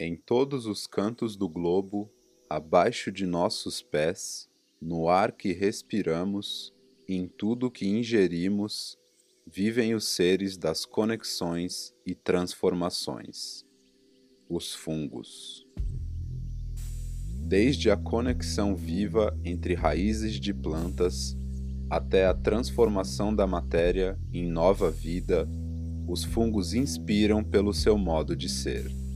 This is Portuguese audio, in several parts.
Em todos os cantos do globo, abaixo de nossos pés, no ar que respiramos, em tudo que ingerimos, vivem os seres das conexões e transformações, os fungos. Desde a conexão viva entre raízes de plantas até a transformação da matéria em nova vida, os fungos inspiram pelo seu modo de ser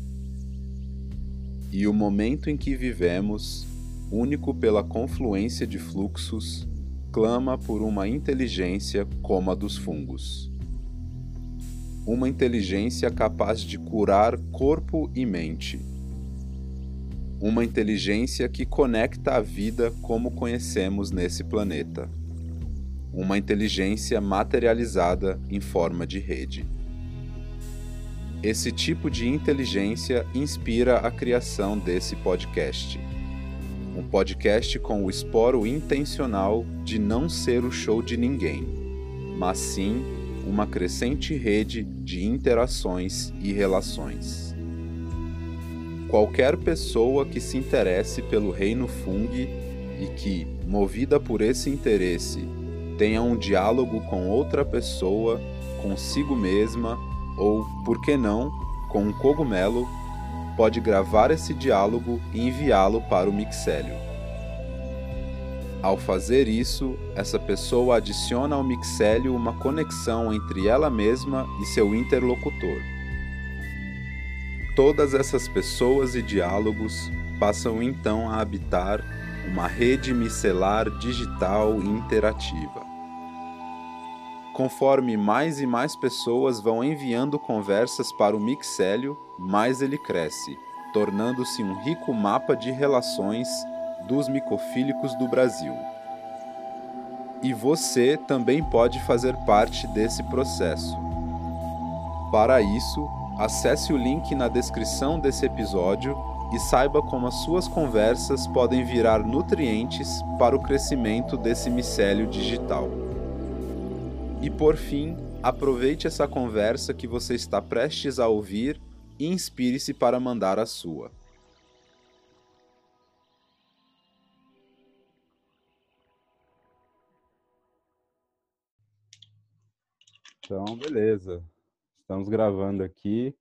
e o momento em que vivemos, único pela confluência de fluxos, clama por uma inteligência como a dos fungos. Uma inteligência capaz de curar corpo e mente. Uma inteligência que conecta a vida como conhecemos nesse planeta. Uma inteligência materializada em forma de rede. Esse tipo de inteligência inspira a criação desse podcast. Um podcast com o esporo intencional de não ser o show de ninguém, mas sim uma crescente rede de interações e relações. Qualquer pessoa que se interesse pelo reino Fung e que, movida por esse interesse, tenha um diálogo com outra pessoa, consigo mesma ou, por que não, com um cogumelo, pode gravar esse diálogo e enviá-lo para o mixélio. Ao fazer isso, essa pessoa adiciona ao mixélio uma conexão entre ela mesma e seu interlocutor. Todas essas pessoas e diálogos passam então a habitar uma rede micelar digital interativa. Conforme mais e mais pessoas vão enviando conversas para o mixélio, mais ele cresce, tornando-se um rico mapa de relações dos micofílicos do Brasil. E você também pode fazer parte desse processo. Para isso, acesse o link na descrição desse episódio e saiba como as suas conversas podem virar nutrientes para o crescimento desse micélio digital. E por fim, aproveite essa conversa que você está prestes a ouvir e inspire-se para mandar a sua. Então, beleza. Estamos gravando aqui.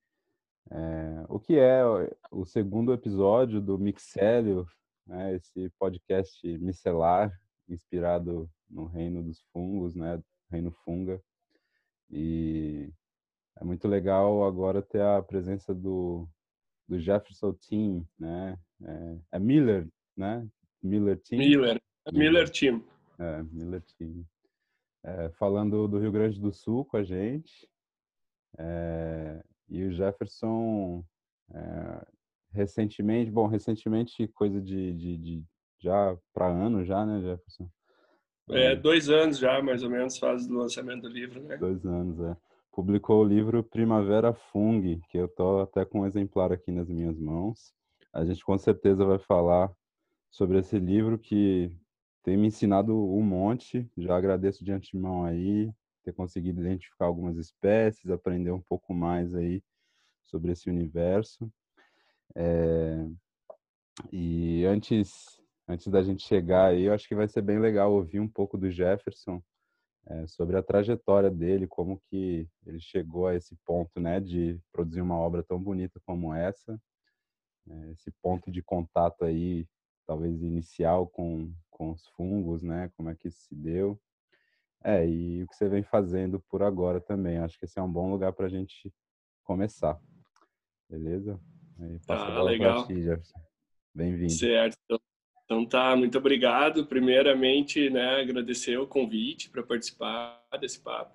É, o que é o segundo episódio do Mixélio, né, esse podcast micelar inspirado no reino dos fungos, né, Reino Funga. E é muito legal agora ter a presença do, do Jefferson Team, né? É, é Miller, né? Miller Team. Miller, Miller Team. É, Miller Team. É, falando do Rio Grande do Sul com a gente. É, e o Jefferson, é, recentemente, bom, recentemente, coisa de, de, de já para ano já, né, Jefferson? É, dois anos já, mais ou menos, faz do lançamento do livro, né? Dois anos, é. Publicou o livro Primavera Fung, que eu tô até com um exemplar aqui nas minhas mãos. A gente com certeza vai falar sobre esse livro que tem me ensinado um monte. Já agradeço de antemão aí ter conseguido identificar algumas espécies, aprender um pouco mais aí sobre esse universo. É... E antes antes da gente chegar aí, eu acho que vai ser bem legal ouvir um pouco do Jefferson é, sobre a trajetória dele, como que ele chegou a esse ponto, né, de produzir uma obra tão bonita como essa, é, esse ponto de contato aí, talvez inicial com, com os fungos, né, como é que isso se deu. É, e o que você vem fazendo por agora também. Acho que esse é um bom lugar para a gente começar. Beleza? Aí, ah, legal. Ti, Bem-vindo. Certo. Então tá, muito obrigado. Primeiramente, né, agradecer o convite para participar desse papo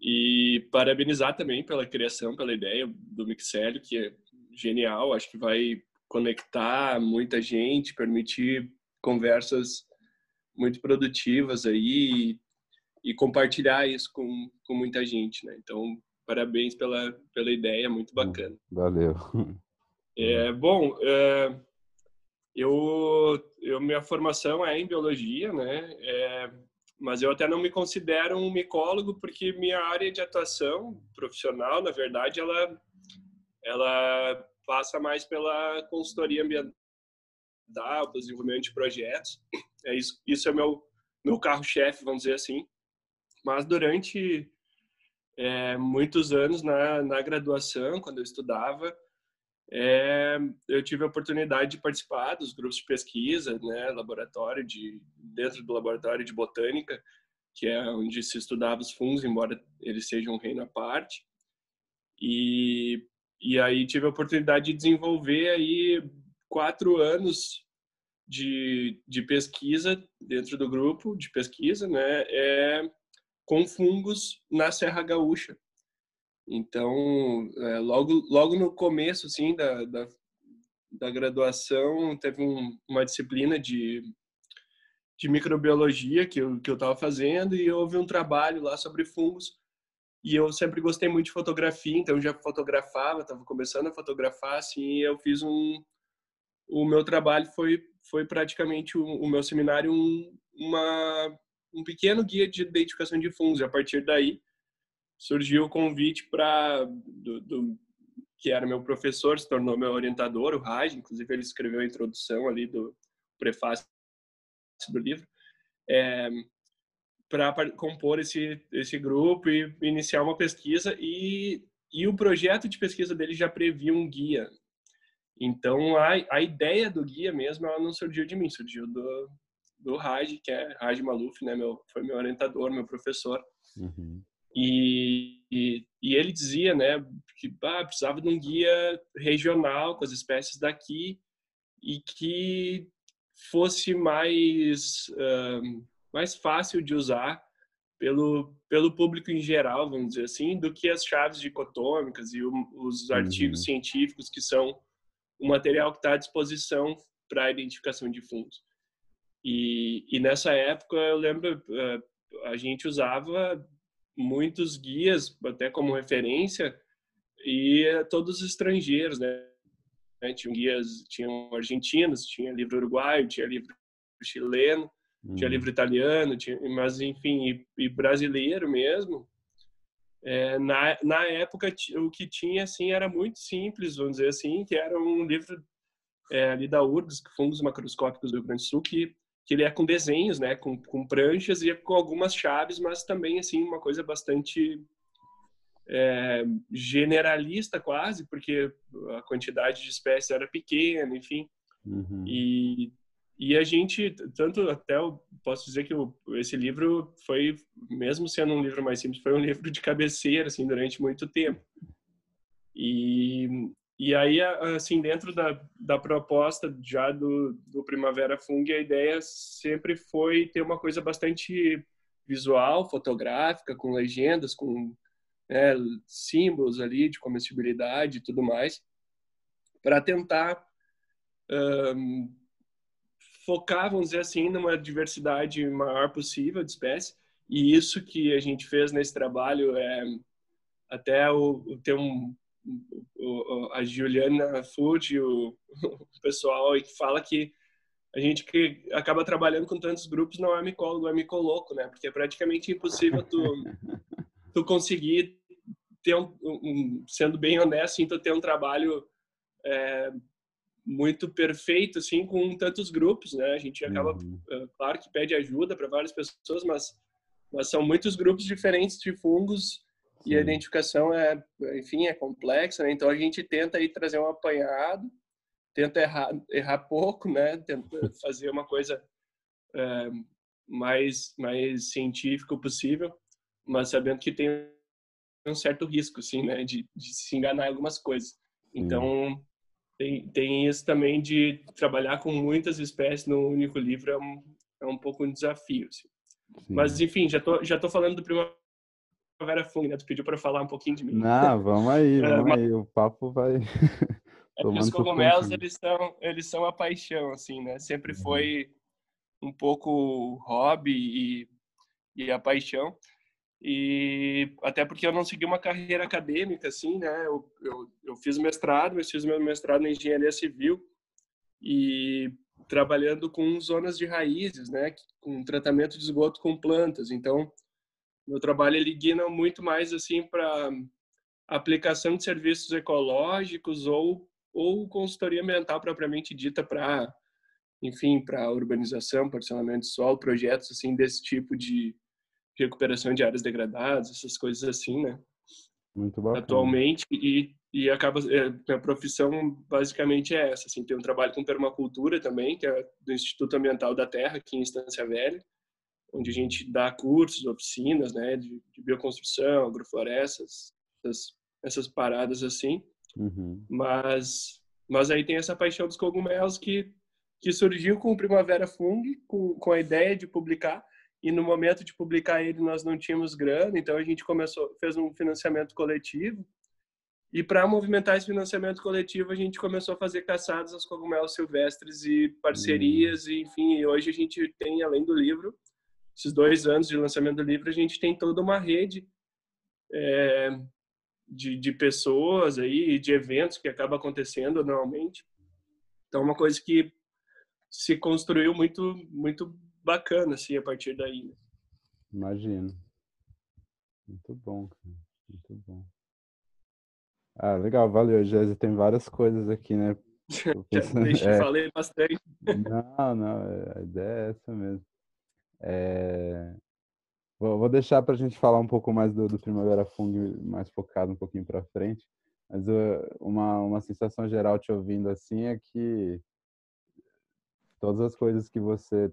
e parabenizar também pela criação, pela ideia do Mixélio, que é genial. Acho que vai conectar muita gente, permitir conversas muito produtivas aí e, e compartilhar isso com, com muita gente, né? Então, parabéns pela, pela ideia, muito hum, bacana. Valeu. É, bom, é, eu, eu minha formação é em biologia, né? É, mas eu até não me considero um micólogo porque minha área de atuação profissional, na verdade, ela ela passa mais pela consultoria ambiental, desenvolvimento de projetos. É isso, isso é meu meu carro-chefe, vamos dizer assim. Mas durante é, muitos anos na, na graduação, quando eu estudava, é, eu tive a oportunidade de participar dos grupos de pesquisa, né, laboratório de dentro do laboratório de botânica, que é onde se estudava os fungos, embora eles sejam um reino à parte. E e aí tive a oportunidade de desenvolver aí quatro anos de, de pesquisa dentro do grupo de pesquisa, né, é com fungos na Serra Gaúcha. Então, é, logo, logo no começo, assim, da, da, da graduação, teve um, uma disciplina de, de microbiologia que eu que eu estava fazendo e houve um trabalho lá sobre fungos e eu sempre gostei muito de fotografia então já fotografava estava começando a fotografar assim e eu fiz um o meu trabalho foi foi praticamente o, o meu seminário um, uma um pequeno guia de identificação de fungos a partir daí surgiu o convite para do, do, que era meu professor se tornou meu orientador o Raj. Inclusive ele escreveu a introdução ali do prefácio do livro. É, para compor esse esse grupo e iniciar uma pesquisa. E e o projeto de pesquisa dele já previa um guia. Então a, a ideia do guia mesmo ela não surgiu de mim surgiu do do Raj que é Raj Maluf né? Meu foi meu orientador meu professor. Uhum. E, e, e, ele dizia, né, que ah, precisava de um guia regional com as espécies daqui e que fosse mais uh, mais fácil de usar pelo pelo público em geral, vamos dizer assim, do que as chaves dicotômicas e o, os artigos uhum. científicos que são o material que está à disposição para a identificação de fungos. E, e nessa época eu lembro a gente usava muitos guias, até como referência, e todos estrangeiros, né? Tinham guias, tinham argentinos, tinha livro uruguaio, tinha livro chileno, hum. tinha livro italiano, tinha, mas enfim, e, e brasileiro mesmo. É, na, na época, o que tinha, assim, era muito simples, vamos dizer assim, que era um livro é, ali da URGS, Fungos Macroscópicos do Rio Grande do Sul, que que ele é com desenhos, né, com, com pranchas e com algumas chaves, mas também assim uma coisa bastante é, generalista quase, porque a quantidade de espécies era pequena, enfim. Uhum. E, e a gente, tanto até eu posso dizer que eu, esse livro foi, mesmo sendo um livro mais simples, foi um livro de cabeceira, assim, durante muito tempo. E, e aí, assim, dentro da, da proposta já do, do Primavera Fung, a ideia sempre foi ter uma coisa bastante visual, fotográfica, com legendas, com né, símbolos ali de comestibilidade e tudo mais, para tentar um, focar, vamos dizer assim, numa diversidade maior possível de espécies. E isso que a gente fez nesse trabalho é até o, ter um o, a Juliana Food, o, o pessoal que fala que a gente que acaba trabalhando com tantos grupos não é micólogo, é micoloco, né? Porque é praticamente impossível tu, tu conseguir ter um, um, sendo bem honesto, então ter um trabalho é, muito perfeito assim com tantos grupos, né? A gente acaba, uhum. É, claro que pede ajuda para várias pessoas, mas mas são muitos grupos diferentes de fungos e a identificação é, enfim, é complexa, né? Então a gente tenta aí trazer um apanhado, tenta errar, errar pouco, né? Tenta fazer uma coisa é, mais mais científica possível, mas sabendo que tem um certo risco, sim, né? De, de se enganar em algumas coisas. Então tem, tem isso também de trabalhar com muitas espécies no único livro é um, é um pouco um desafio. Assim. Mas enfim, já tô já tô falando do primeiro Vera Fung, né? Tu pediu para falar um pouquinho de mim. Não, vamos aí, é, vamos aí. O papo vai. é os cogumelos, eles são, eles são a paixão, assim, né? Sempre uhum. foi um pouco hobby e, e a paixão. E até porque eu não segui uma carreira acadêmica, assim, né? Eu, eu, eu fiz mestrado, eu fiz meu mestrado em engenharia civil e trabalhando com zonas de raízes, né? Com tratamento de esgoto com plantas. Então, meu trabalho ele guia muito mais assim para aplicação de serviços ecológicos ou ou consultoria ambiental propriamente dita para, enfim, para urbanização, parcelamento de solo, projetos assim desse tipo de recuperação de áreas degradadas, essas coisas assim, né? Muito bacana. Atualmente e e acaba é, a profissão basicamente é essa, assim, tem um trabalho com permacultura também, que é do Instituto Ambiental da Terra aqui em Estância Velha, onde a gente dá cursos, oficinas, né, de, de bioconstrução, agroflorestas, essas, essas paradas assim. Uhum. Mas mas aí tem essa paixão dos cogumelos que que surgiu com o Primavera Fung, com, com a ideia de publicar e no momento de publicar ele nós não tínhamos grana, então a gente começou fez um financiamento coletivo e para movimentar esse financiamento coletivo, a gente começou a fazer caçadas aos cogumelos silvestres e parcerias, e, enfim, e hoje a gente tem, além do livro, esses dois anos de lançamento do livro, a gente tem toda uma rede é, de, de pessoas aí, de eventos que acaba acontecendo normalmente. Então, é uma coisa que se construiu muito, muito bacana, assim, a partir daí. Né? Imagino. Muito bom, muito bom. Ah, legal, valeu, Jéssica. Tem várias coisas aqui, né? Deixa, é... falei bastante. Não, não, a ideia é essa mesmo. É... Vou, deixar para a gente falar um pouco mais do, do Primavera Fung, mais focado um pouquinho para frente. Mas uh, uma, uma sensação geral te ouvindo assim é que todas as coisas que você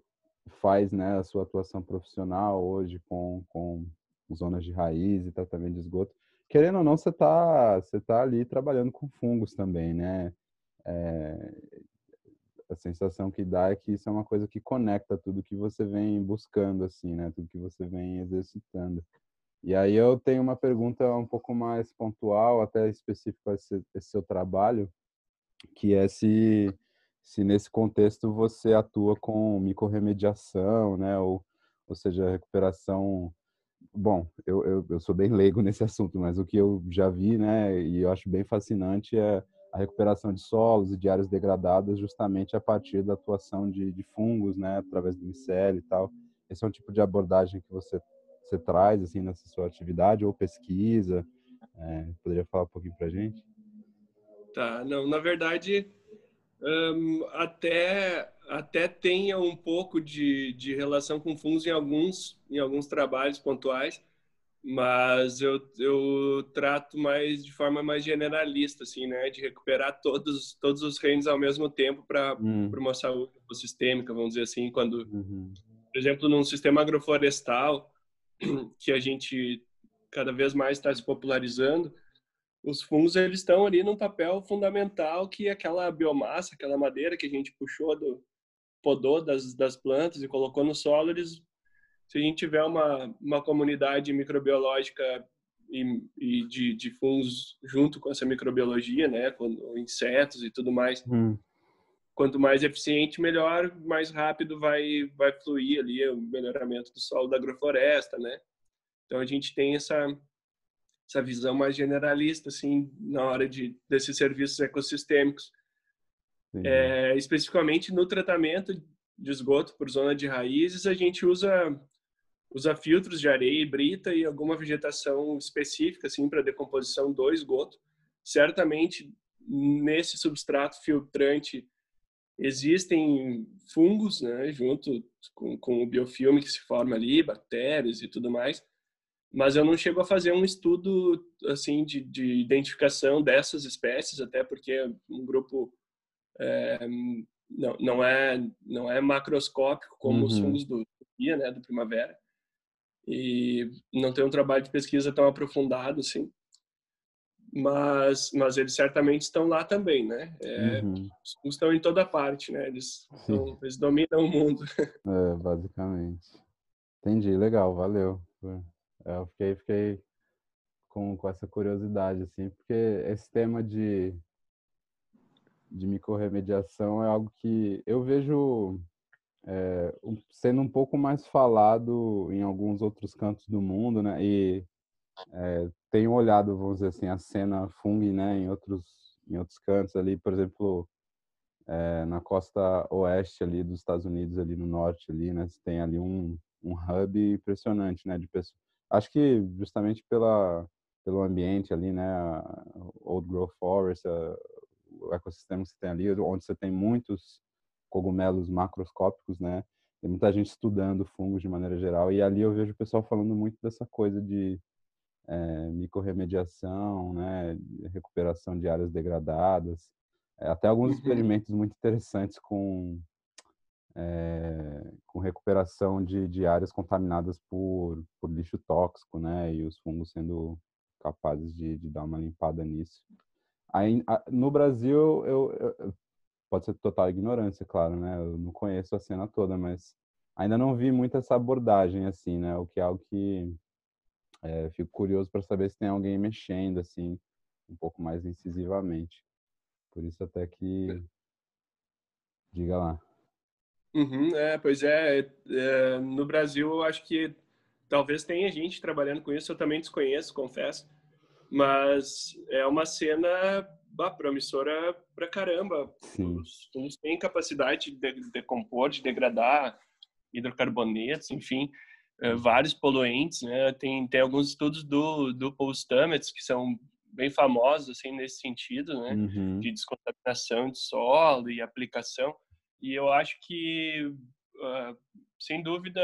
faz, né, a sua atuação profissional hoje com, com zonas de raiz e tratamento de esgoto, querendo ou não, você está você tá ali trabalhando com fungos também, né? É, a sensação que dá é que isso é uma coisa que conecta tudo que você vem buscando, assim, né? Tudo que você vem exercitando. E aí eu tenho uma pergunta um pouco mais pontual, até específica esse, esse seu trabalho, que é se, se nesse contexto você atua com microrremediação, né? Ou, ou seja, recuperação bom, eu, eu, eu, sou bem leigo nesse assunto, mas o que eu já vi, né, e eu acho bem fascinante é a recuperação de solos e de áreas degradadas justamente a partir da atuação de, de fungos, né, através do micélio e tal. Esse é um tipo de abordagem que você, você traz, assim, nessa sua atividade ou pesquisa? É, poderia falar um pouquinho para gente? Tá, não, na verdade, um, até até tenha um pouco de, de relação com fungos em alguns em alguns trabalhos pontuais, mas eu, eu trato mais de forma mais generalista, assim, né, de recuperar todos todos os reinos ao mesmo tempo para hum. uma saúde ecossistêmica, vamos dizer assim, quando, uhum. por exemplo, num sistema agroflorestal que a gente cada vez mais está se popularizando, os fungos eles estão ali num papel fundamental que aquela biomassa, aquela madeira que a gente puxou do podou das, das plantas e colocou no solo, eles se a gente tiver uma, uma comunidade microbiológica e, e de, de fungos junto com essa microbiologia, né, com insetos e tudo mais, hum. quanto mais eficiente, melhor, mais rápido vai vai fluir ali o melhoramento do solo da agrofloresta, né? Então a gente tem essa essa visão mais generalista assim na hora de desses serviços ecossistêmicos. É, especificamente no tratamento de esgoto por zona de raízes, a gente usa usa filtros de areia e brita e alguma vegetação específica assim para decomposição do esgoto. Certamente nesse substrato filtrante existem fungos, né, junto com, com o biofilme que se forma ali, bactérias e tudo mais. Mas eu não chego a fazer um estudo assim de, de identificação dessas espécies, até porque é um grupo é, não, não é não é macroscópico como uhum. os fungos do dia, né, do primavera e não tem um trabalho de pesquisa tão aprofundado assim. Mas mas eles certamente estão lá também né? É, uhum. estão em toda parte né? Eles estão, eles dominam o mundo. É, basicamente. Entendi legal valeu. É, eu fiquei fiquei com, com essa curiosidade assim porque esse tema de de microrremediação é algo que eu vejo é, sendo um pouco mais falado em alguns outros cantos do mundo, né? E é, tenho olhado, vamos dizer assim, a cena Fung, né? Em outros em outros cantos ali, por exemplo, é, na costa oeste ali dos Estados Unidos, ali no norte ali, né? Tem ali um um hub impressionante, né? De pessoas. Acho que justamente pela pelo ambiente ali, né? Old Growth Forest, o ecossistema que você tem ali, onde você tem muitos cogumelos macroscópicos, né? Tem muita gente estudando fungos de maneira geral e ali eu vejo o pessoal falando muito dessa coisa de é, né? Recuperação de áreas degradadas, é, até alguns uhum. experimentos muito interessantes com é, com recuperação de, de áreas contaminadas por, por lixo tóxico, né? E os fungos sendo capazes de, de dar uma limpada nisso. Aí, no Brasil, eu, eu, pode ser total ignorância, claro, né? Eu não conheço a cena toda, mas ainda não vi muito essa abordagem, assim, né? O que é algo que é, fico curioso para saber se tem alguém mexendo, assim, um pouco mais incisivamente. Por isso até que... Diga lá. Uhum, é, pois é, é, no Brasil eu acho que talvez tenha gente trabalhando com isso, eu também desconheço, confesso, mas é uma cena bah, promissora pra caramba. Os têm capacidade de decompor, de degradar hidrocarbonetos, enfim, é, vários poluentes, né? Tem, tem alguns estudos do, do Paul Stamets que são bem famosos, assim, nesse sentido, né? Uhum. De descontaminação de solo e aplicação. E eu acho que, uh, sem dúvida,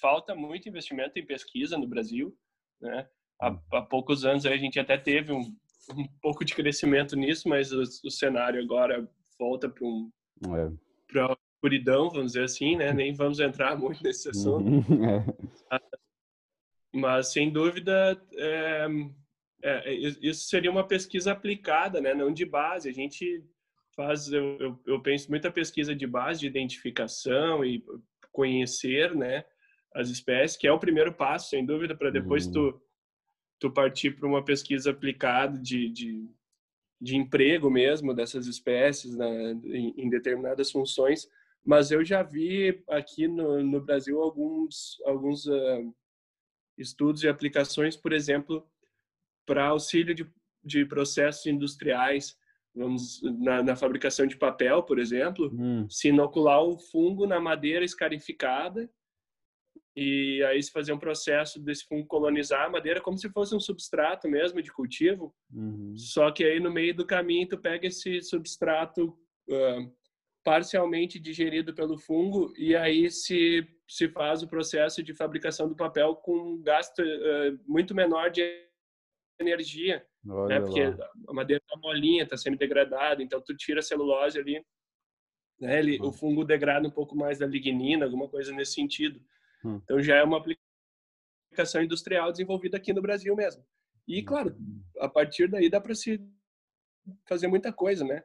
falta muito investimento em pesquisa no Brasil. Né? Há, há poucos anos a gente até teve um, um pouco de crescimento nisso, mas o, o cenário agora volta para um, é. para escuridão, vamos dizer assim, né? Nem vamos entrar muito nesse assunto. Uhum, é. Mas, sem dúvida, é, é, isso seria uma pesquisa aplicada, né? Não de base. A gente faz, eu, eu, eu, penso muita pesquisa de base, de identificação e conhecer, né, as espécies, que é o primeiro passo, sem dúvida, para depois uhum. tu, tu partir para uma pesquisa aplicada de, de, de, emprego mesmo dessas espécies né, em, em, determinadas funções. Mas eu já vi aqui no, no Brasil alguns, alguns uh, estudos e aplicações, por exemplo, para auxílio de, de processos industriais, vamos na, na, fabricação de papel, por exemplo, hum. se inocular o fungo na madeira escarificada e aí se fazer um processo desse fungo colonizar a madeira como se fosse um substrato mesmo de cultivo. Uhum. Só que aí no meio do caminho tu pega esse substrato uh, parcialmente digerido pelo fungo e aí se se faz o processo de fabricação do papel com gasto uh, muito menor de energia né? Porque a madeira tá molinha, tá semi-degradada, então tu tira a celulose ali, né? Ele, hum. O fungo degrada um pouco mais da lignina, alguma coisa nesse sentido. Hum. Então já é uma aplicação industrial desenvolvida aqui no Brasil mesmo. E, hum. claro, a partir daí dá para se fazer muita coisa, né?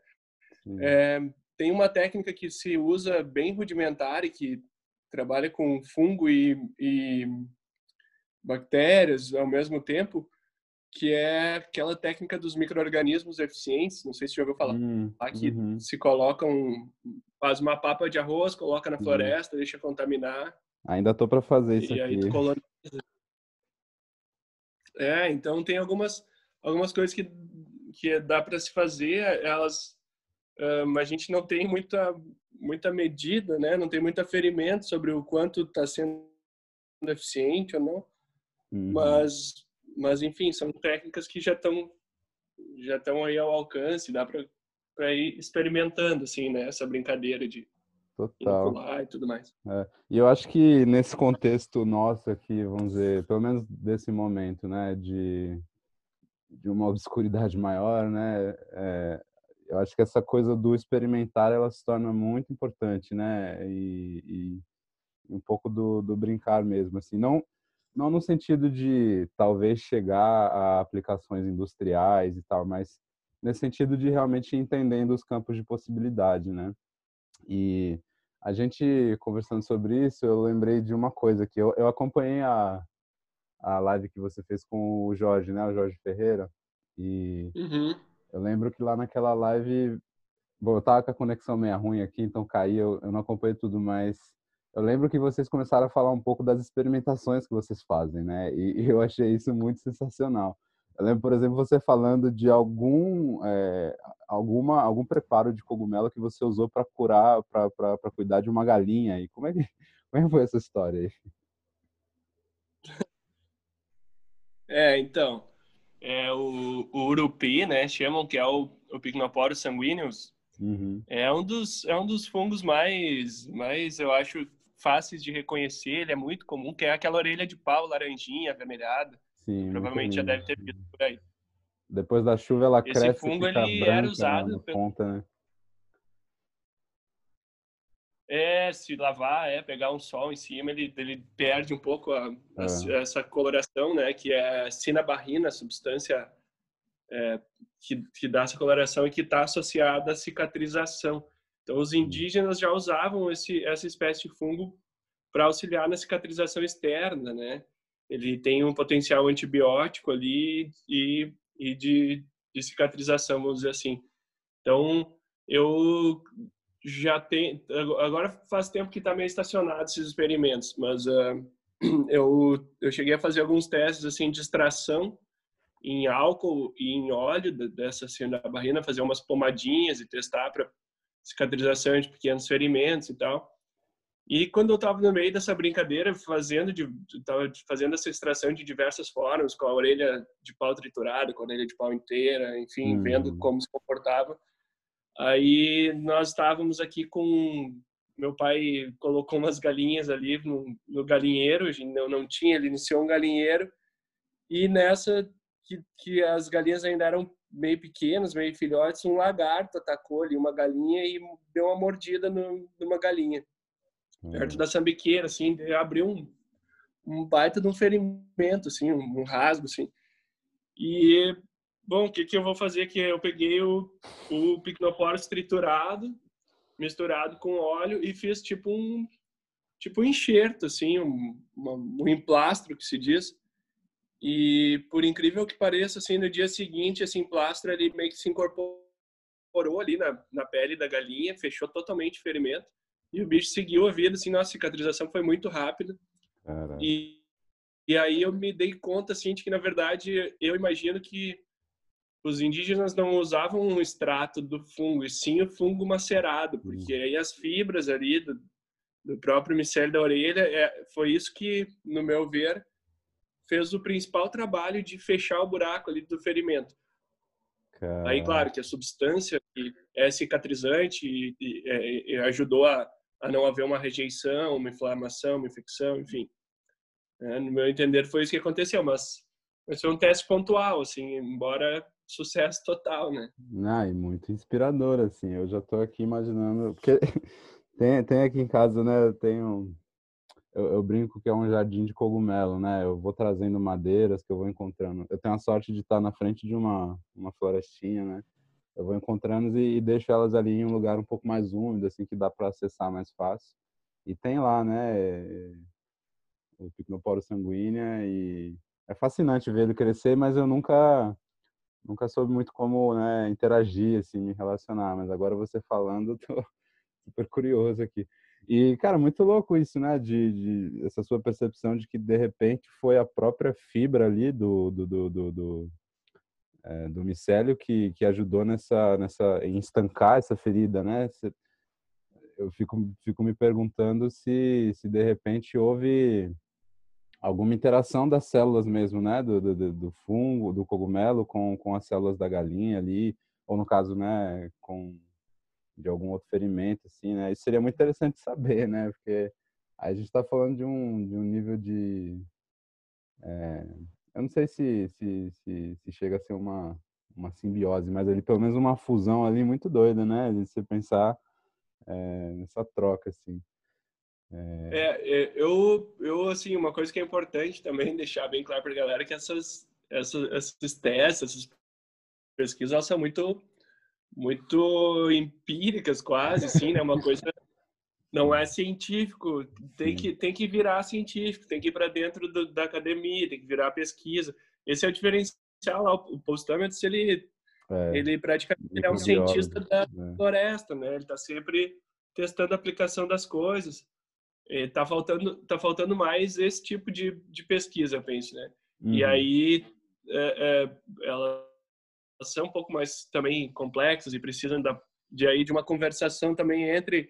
É, tem uma técnica que se usa bem rudimentar e que trabalha com fungo e, e bactérias ao mesmo tempo, que é aquela técnica dos micro-organismos eficientes, não sei se já ouviu falar, hum, aqui uhum. se colocam, faz uma papa de arroz, coloca na uhum. floresta, uhum. deixa contaminar. Ainda tô para fazer isso e aqui. Aí coloniza. É, então tem algumas algumas coisas que que dá para se fazer, elas um, a gente não tem muita muita medida, né? Não tem muito aferimento sobre o quanto está sendo eficiente ou não. Uhum. Mas mas enfim, são técnicas que já estão já estão aí ao alcance, dá para ir experimentando assim, né, essa brincadeira de Total. e tudo mais. É. E eu acho que nesse contexto nosso aqui, vamos dizer, pelo menos desse momento, né, de, de uma obscuridade maior, né, é, eu acho que essa coisa do experimentar, ela se torna muito importante, né, e, e um pouco do, do brincar mesmo, assim, não não no sentido de talvez chegar a aplicações industriais e tal, mas nesse sentido de realmente entendendo os campos de possibilidade, né? E a gente conversando sobre isso, eu lembrei de uma coisa que eu, eu acompanhei a, a live que você fez com o Jorge, né? O Jorge Ferreira. E uhum. eu lembro que lá naquela live, bom, eu tava com a conexão meio ruim aqui, então caí, eu, eu não acompanhei tudo, mas eu lembro que vocês começaram a falar um pouco das experimentações que vocês fazem, né? E, e eu achei isso muito sensacional. Eu lembro, por exemplo, você falando de algum é, alguma algum preparo de cogumelo que você usou para curar, para cuidar de uma galinha. E como é que como é que foi essa história aí? É, então, é o, o urupi, né? Chamam que é o, o Pycnoporus sanguíneos, uhum. é um dos é um dos fungos mais mais eu acho fáceis de reconhecer. Ele é muito comum, que é aquela orelha de pau laranjinha, avermelhada. Sim, Provavelmente já deve ter visto por aí. Depois da chuva ela Esse cresce Esse fungo ele era usado na ponta, né? É, se lavar, é pegar um sol em cima, ele, ele perde um pouco a, é. a, essa coloração, né? Que é sinabarrina, a substância é, que, que dá essa coloração e que está associada à cicatrização. Então, os indígenas já usavam esse, essa espécie de fungo para auxiliar na cicatrização externa, né? Ele tem um potencial antibiótico ali e, e de, de cicatrização, vamos dizer assim. Então, eu já tem agora faz tempo que está meio estacionado esses experimentos, mas uh, eu eu cheguei a fazer alguns testes assim de extração em álcool e em óleo dessa barrina, fazer umas pomadinhas e testar para cicatrização de pequenos ferimentos e tal. E quando eu estava no meio dessa brincadeira, fazendo de, tava fazendo essa extração de diversas formas, com a orelha de pau triturada, com a orelha de pau inteira, enfim, vendo uhum. como se comportava, Aí nós estávamos aqui com meu pai colocou umas galinhas ali no, no galinheiro, a gente não, não tinha, ele iniciou um galinheiro. E nessa que, que as galinhas ainda eram meio pequenas, meio filhotes, um lagarto atacou ali uma galinha e deu uma mordida no, numa galinha perto uhum. da sambiqueira, assim, abriu um, um baita de um ferimento, assim, um, um rasgo, assim. E Bom, o que, que eu vou fazer aqui? Eu peguei o, o Picnoporus triturado, misturado com óleo e fiz tipo um tipo um enxerto, assim, um, uma, um emplastro que se diz. E por incrível que pareça, assim, no dia seguinte, esse emplastro ele meio que se incorporou ali na, na pele da galinha, fechou totalmente o ferimento. E o bicho seguiu a vida, assim, nossa, a cicatrização foi muito rápida. E, e aí eu me dei conta, assim, de que, na verdade, eu imagino que os indígenas não usavam um extrato do fungo, e sim o fungo macerado, porque uhum. aí as fibras ali do, do próprio micélio da orelha, é, foi isso que, no meu ver, fez o principal trabalho de fechar o buraco ali do ferimento. Aí, claro, que a substância é cicatrizante e, e, é, e ajudou a, a, não haver uma rejeição, uma inflamação, uma infecção, enfim. É, no meu entender, foi isso que aconteceu, mas foi um teste pontual, assim, embora sucesso total, né? Ah, e muito inspirador, assim. Eu já tô aqui imaginando. Porque tem, tem aqui em casa, né? Eu tenho. Eu, eu, brinco que é um jardim de cogumelo, né? Eu vou trazendo madeiras que eu vou encontrando. Eu tenho a sorte de estar na frente de uma, uma florestinha, né? Eu vou encontrando e, e deixo elas ali em um lugar um pouco mais úmido, assim, que dá para acessar mais fácil. E tem lá, né? O Picnoporo sanguínea e é fascinante ver ele crescer, mas eu nunca nunca soube muito como né, interagir, assim, me relacionar, mas agora você falando, tô super curioso aqui. E, cara, muito louco isso, né, de, de essa sua percepção de que, de repente, foi a própria fibra ali do, do, do, do, é, do micélio que, que ajudou nessa, nessa, em estancar essa ferida, né? eu fico, fico me perguntando se, se, de repente, houve alguma interação das células mesmo, né, do, do, do, fungo, do cogumelo com, com as células da galinha ali, ou no caso, né, com de algum outro ferimento, assim, né, isso seria muito interessante saber, né, porque a gente está falando de um, de um nível de, é, eu não sei se, se, se, se, chega a ser uma, uma simbiose, mas ali pelo menos uma fusão ali muito doida, né, de você pensar é, nessa troca, assim. É... é, eu, eu, assim, uma coisa que é importante também deixar bem claro para a galera é que essas, essas, esses testes, essas pesquisas, elas são muito, muito empíricas quase, assim, né? Uma coisa não é científico, tem que, tem que virar científico, tem que ir para dentro do, da academia, tem que virar pesquisa. Esse é o diferencial lá, o Postâmetros, ele, é, ele praticamente ele é um cientista da né? floresta, né? Ele está sempre testando a aplicação das coisas está é, faltando tá faltando mais esse tipo de, de pesquisa eu penso né uhum. e aí é, é, elas são um pouco mais também complexas e precisam da, de aí de uma conversação também entre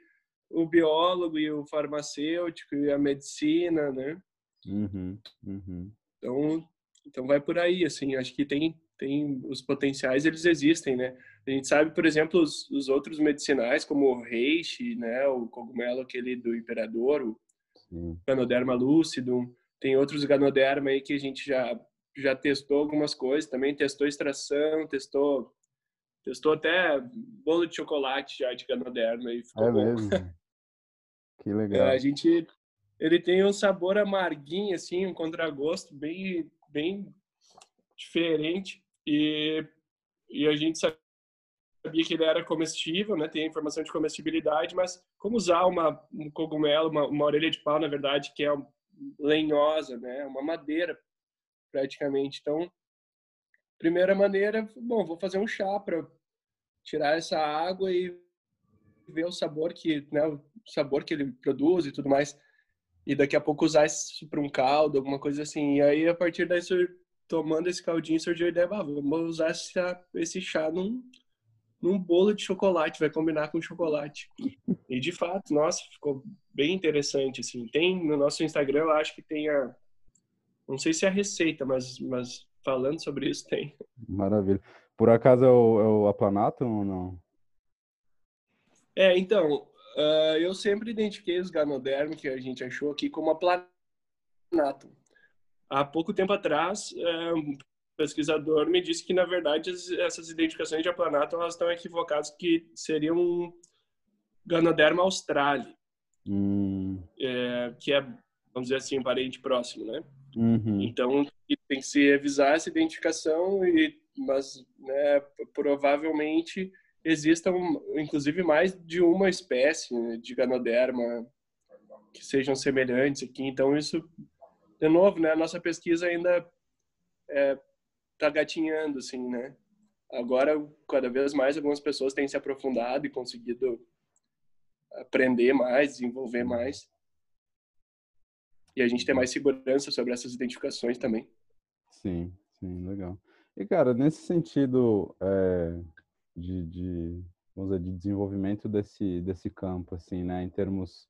o biólogo e o farmacêutico e a medicina né uhum. Uhum. então então vai por aí assim acho que tem tem os potenciais eles existem né A gente sabe, por exemplo, os, os outros medicinais, como o reishi, né, o cogumelo aquele do imperador, o Sim. Ganoderma lucidum, tem outros Ganoderma aí que a gente já já testou algumas coisas, também testou extração, testou testou até bolo de chocolate já de Ganoderma e ficou é bom. mesmo. Que legal. É, a gente ele tem um sabor amarguinho assim, um contragosto bem bem diferente e e a gente sabia que ele era comestível, né? Tem a informação de comestibilidade, mas como usar uma um cogumelo, uma, uma orelha de pau, na verdade, que é lenhosa, né? Uma madeira praticamente. Então, primeira maneira, bom, vou fazer um chá para tirar essa água e ver o sabor que, né, o sabor que ele produz e tudo mais. E daqui a pouco usar isso para um caldo, alguma coisa assim. E aí, a partir daí, tomando esse caldinho, surgiu a ideia, ah, vamos usar esse chá num, num bolo de chocolate, vai combinar com chocolate. E de fato, nossa, ficou bem interessante, assim. Tem no nosso Instagram, eu acho que tem a, não sei se é a receita, mas, mas falando sobre isso tem. Maravilha. Por acaso é o, é o aplanato ou não? É, então, uh, eu sempre identifiquei os Ganoderm que a gente achou aqui como aplanato. Há pouco tempo atrás, uh, um pesquisador me disse que, na verdade, essas identificações de aplanato elas estão equivocadas, que seriam um Ganoderma australi, hum. é, que é, vamos dizer assim, um parente próximo, né? Uhum. Então, tem que se revisar essa identificação, e, mas né, provavelmente existam, inclusive, mais de uma espécie de Ganoderma que sejam semelhantes aqui. Então, isso, de novo, né, a nossa pesquisa ainda está é, tá gatinhando, assim, né? Agora, cada vez mais, algumas pessoas têm se aprofundado e conseguido aprender mais, desenvolver mais e a gente ter mais segurança sobre essas identificações também. Sim, sim, legal. E, cara, nesse sentido é, de, de, vamos dizer, de desenvolvimento desse, desse campo, assim, né, em termos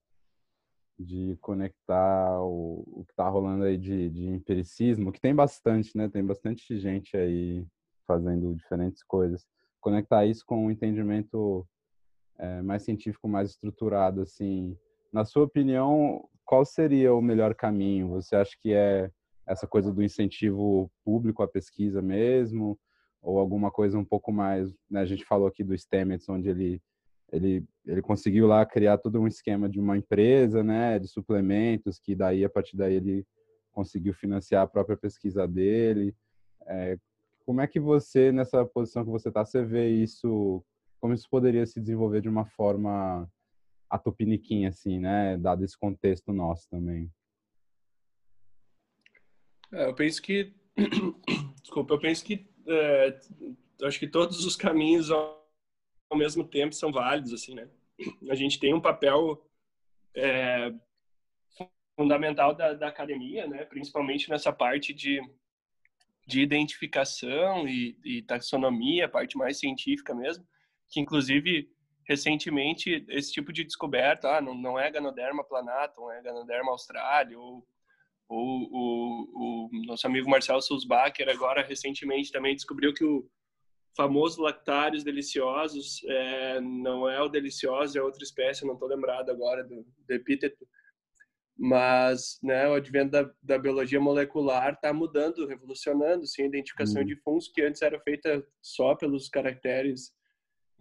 de conectar o, o que está rolando aí de, de empiricismo, que tem bastante, né, tem bastante gente aí fazendo diferentes coisas, conectar isso com um entendimento é, mais científico, mais estruturado, assim, na sua opinião, qual seria o melhor caminho? Você acha que é essa coisa do incentivo público à pesquisa mesmo? Ou alguma coisa um pouco mais, né? A gente falou aqui do Stamets, onde ele, ele, ele conseguiu lá criar todo um esquema de uma empresa, né? De suplementos, que daí, a partir daí, ele conseguiu financiar a própria pesquisa dele. É, como é que você, nessa posição que você está, você vê isso, como isso poderia se desenvolver de uma forma a Tupiniquim, assim, né? Dado esse contexto nosso também. É, eu penso que, desculpa, eu penso que é, acho que todos os caminhos ao, ao, mesmo tempo são válidos, assim, né? A gente tem um papel é, fundamental da, da, academia, né? Principalmente nessa parte de, de identificação e, e taxonomia, a parte mais científica mesmo, que inclusive recentemente esse tipo de descoberta, ah, não, não é Ganoderma planatum, é Ganoderma australis, ou, ou o, o, nosso amigo Marcelo Sulzbacher agora recentemente também descobriu que o famoso Lactários deliciosos é, não é o delicioso, é outra espécie, não estou lembrado agora do, do epíteto, mas né, o advento da, da biologia molecular está mudando, revolucionando sim, a identificação uhum. de fungos que antes era feita só pelos caracteres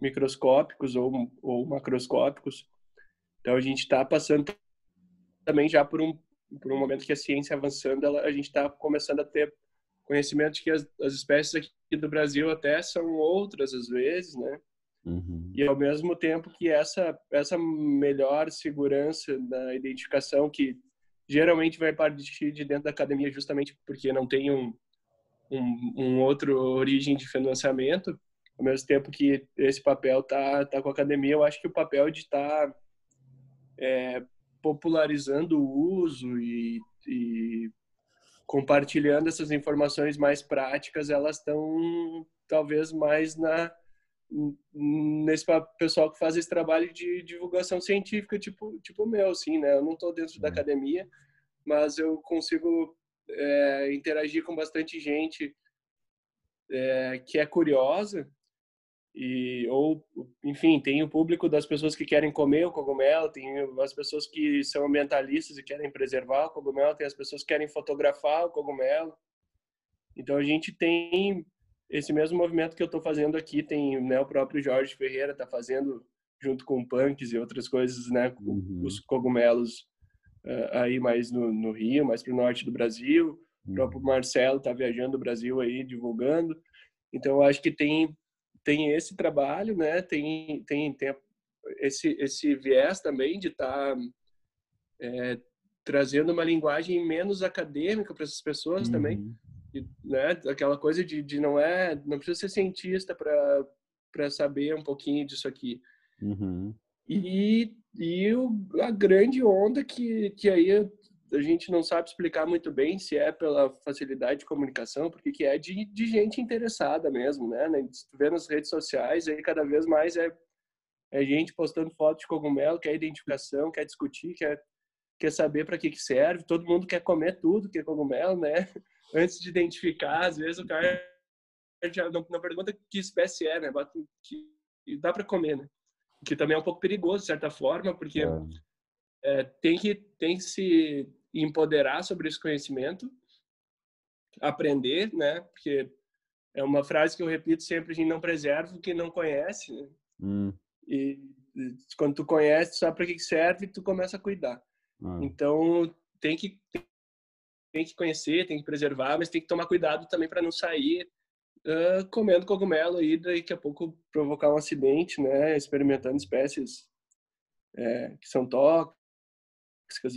microscópicos ou, ou macroscópicos. Então a gente está passando também já por um por um momento que a ciência avançando, ela, a gente está começando a ter conhecimento de que as, as, espécies aqui do Brasil até são outras às vezes, né? Uhum. E ao mesmo tempo que essa essa melhor segurança da identificação que geralmente vai partir de dentro da academia justamente porque não tem um um, um outro origem de financiamento, ao mesmo tempo que esse papel tá tá com a academia, eu acho que o papel de estar tá, é, popularizando o uso e, e, compartilhando essas informações mais práticas, elas estão talvez mais na nesse pessoal que faz esse trabalho de divulgação científica tipo tipo meu assim né eu não estou dentro da uhum. academia mas eu consigo é, interagir com bastante gente é, que é curiosa e ou enfim tem o público das pessoas que querem comer o cogumelo tem as pessoas que são ambientalistas e querem preservar o cogumelo tem as pessoas que querem fotografar o cogumelo então a gente tem esse mesmo movimento que eu estou fazendo aqui tem né, o próprio Jorge Ferreira está fazendo junto com punks e outras coisas né uhum. os cogumelos uh, aí mais no, no Rio mais para o norte do Brasil uhum. o próprio Marcelo está viajando o Brasil aí divulgando então eu acho que tem tem esse trabalho, né? Tem tem, tem esse esse viés também de estar tá, é, trazendo uma linguagem menos acadêmica para essas pessoas uhum. também, e, né? Aquela coisa de, de não é não precisa ser cientista para para saber um pouquinho disso aqui. Uhum. E, e o, a grande onda que, que aí a gente não sabe explicar muito bem se é pela facilidade de comunicação, porque que é de, de gente interessada mesmo, né? Se tu vê nas redes sociais, aí cada vez mais é, é gente postando foto de cogumelo, quer identificação, quer discutir, quer, quer saber para que, que serve. Todo mundo quer comer tudo que é cogumelo, né? Antes de identificar, às vezes o cara já não, não pergunta que espécie é, né? Que dá para comer, né? Que também é um pouco perigoso, de certa forma, porque... É é, tem que tem que se empoderar sobre esse conhecimento, aprender, né? Porque é uma frase que eu repito sempre: a gente não preserva o que não conhece. Né? Hum. E quando tu conhece, sabe para que serve, tu começa a cuidar. Ah. Então tem que tem que conhecer, tem que preservar, mas tem que tomar cuidado também para não sair uh, comendo cogumelo e daqui a pouco provocar um acidente, né? Experimentando espécies é, que são tóxicas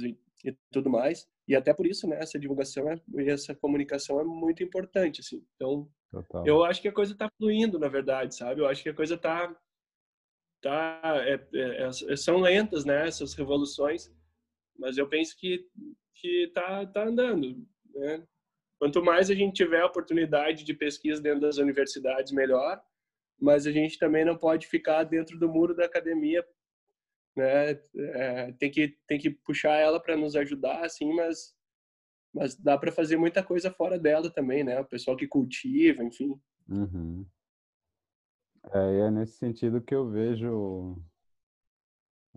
e, e, tudo mais. E até por isso, né, essa divulgação é, e essa comunicação é muito importante, assim. Então, Total. eu acho que a coisa está fluindo, na verdade, sabe? Eu acho que a coisa está tá, é, é, é, são lentas, né, essas revoluções, mas eu penso que que tá tá andando, né? Quanto mais a gente tiver a oportunidade de pesquisa dentro das universidades, melhor. Mas a gente também não pode ficar dentro do muro da academia né? É, tem que tem que puxar ela para nos ajudar, assim, mas mas dá para fazer muita coisa fora dela também, né? O pessoal que cultiva, enfim. Uhum. É, é nesse sentido que eu vejo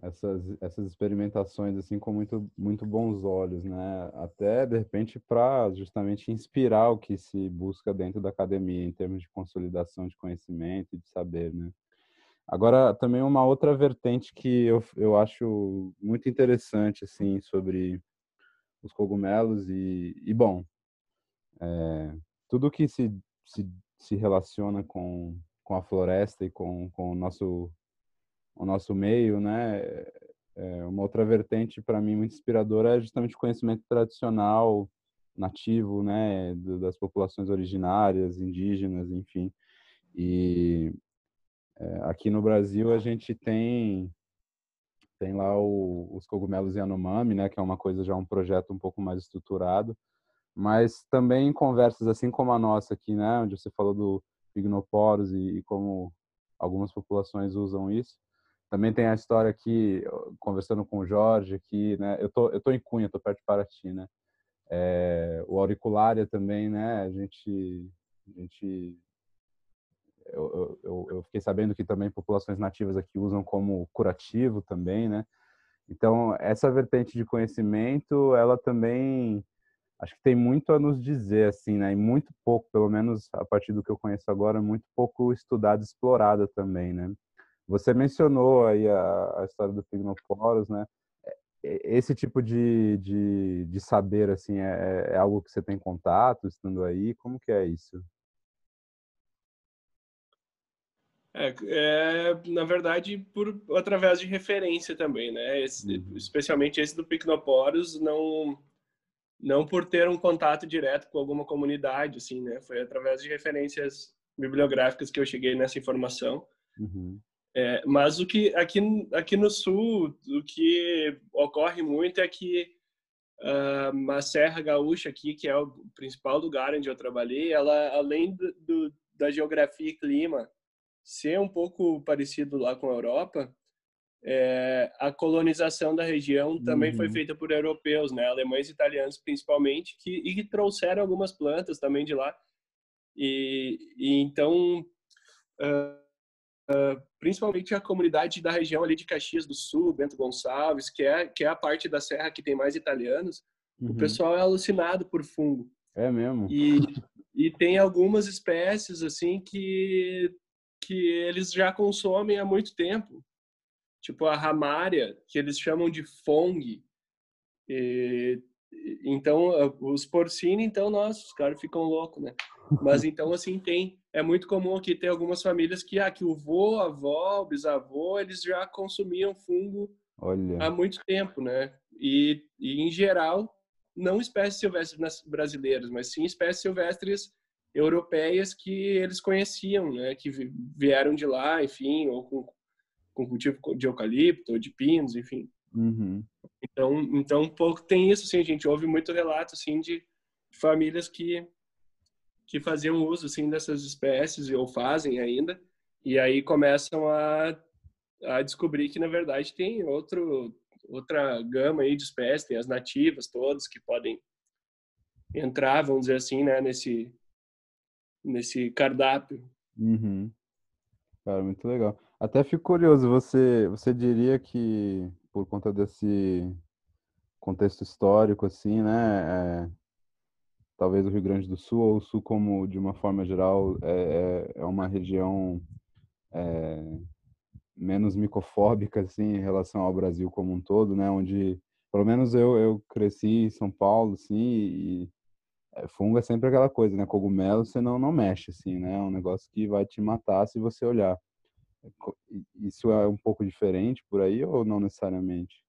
essas essas experimentações assim com muito muito bons olhos, né? Até de repente para justamente inspirar o que se busca dentro da academia em termos de consolidação de conhecimento e de saber, né? Agora, também uma outra vertente que eu, eu acho muito interessante, assim, sobre os cogumelos e, e bom, é, tudo que se, se, se relaciona com, com a floresta e com, com o, nosso, o nosso meio, né? É uma outra vertente para mim muito inspiradora é justamente o conhecimento tradicional nativo, né, das populações originárias, indígenas, enfim. E é, aqui no Brasil a gente tem tem lá o, os cogumelos Yanomami, né, que é uma coisa já um projeto um pouco mais estruturado, mas também em conversas assim como a nossa aqui, né, onde você falou do Pignoporos e, e como algumas populações usam isso. Também tem a história aqui, conversando com o Jorge aqui, né, eu tô, eu tô em Cunha, tô perto de Paraty, né, é, o auriculária também, né, a gente, a gente eu, eu, eu, fiquei sabendo que também populações nativas aqui usam como curativo também, né? Então, essa vertente de conhecimento, ela também acho que tem muito a nos dizer, assim, né? E muito pouco, pelo menos a partir do que eu conheço agora, muito pouco estudada, explorada também, né? Você mencionou aí a, a história do Pignoporos, né? Esse tipo de, de, de saber, assim, é, é algo que você tem contato estando aí? Como que é isso? É, é, na verdade, por através de referência também, né? Esse, uhum. Especialmente esse do Picnoporos, não não por ter um contato direto com alguma comunidade, assim, né? Foi através de referências bibliográficas que eu cheguei nessa informação. Uhum. É, mas o que aqui aqui no sul, o que ocorre muito é que uh, a Serra Gaúcha aqui, que é o principal lugar onde eu trabalhei, ela além do, do da geografia e clima ser um pouco parecido lá com a Europa, é, a colonização da região também uhum. foi feita por europeus, né, alemães e italianos principalmente, que, e que trouxeram algumas plantas também de lá. E, e então uh, principalmente a comunidade da região ali de Caxias do Sul, Bento Gonçalves, que é, que é a parte da serra que tem mais italianos, uhum. o pessoal é alucinado por fungo. É mesmo? E, e tem algumas espécies, assim, que, que eles já consomem há muito tempo. Tipo a ramária, que eles chamam de fong. E, então, os porcini, então, nossa, os caras ficam loucos, né? Mas então, assim, tem. É muito comum aqui ter algumas famílias que, ah, que o vô, a avó, o bisavô, eles já consumiam fungo Olha. há muito tempo, né? E, e, em geral, não espécies silvestres brasileiras, mas sim espécies silvestres europeias que eles conheciam, né? Que vieram de lá, enfim, ou com, com cultivo de eucalipto, ou de pinos, enfim. Uhum. Então, então um pouco tem isso, assim, a gente ouve muito relato, assim, de famílias que que faziam uso, assim, dessas espécies ou fazem ainda, e aí começam a, a descobrir que, na verdade, tem outro outra gama aí de espécies, tem as nativas todas que podem entrar, vamos dizer assim, né, nesse nesse cardápio. Uhum. Cara, muito legal. Até fico curioso, você você diria que por conta desse contexto histórico, assim, né? É, talvez o Rio Grande do Sul, ou o Sul como, de uma forma geral, é, é, é uma região é, menos micofóbica, assim, em relação ao Brasil como um todo, né? Onde, pelo menos eu, eu cresci em São Paulo, assim, e é, fungo é sempre aquela coisa, né? Cogumelo você não, não mexe, assim, né? É um negócio que vai te matar se você olhar. Isso é um pouco diferente por aí ou não necessariamente?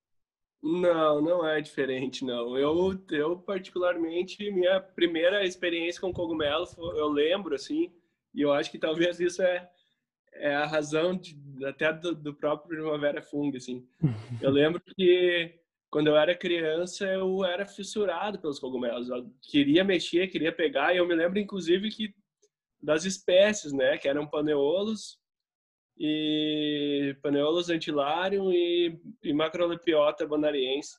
Não, não é diferente, não. Eu, eu particularmente, minha primeira experiência com cogumelo, eu lembro, assim, e eu acho que talvez isso é, é a razão de, até do, do próprio Primavera Fung, assim. Eu lembro que quando eu era criança, eu era fissurado pelos cogumelos. Eu queria mexer, queria pegar, e eu me lembro, inclusive, que das espécies, né, que eram paneolos, e Paneolus antilarium e, e Macrolepiota bonariense,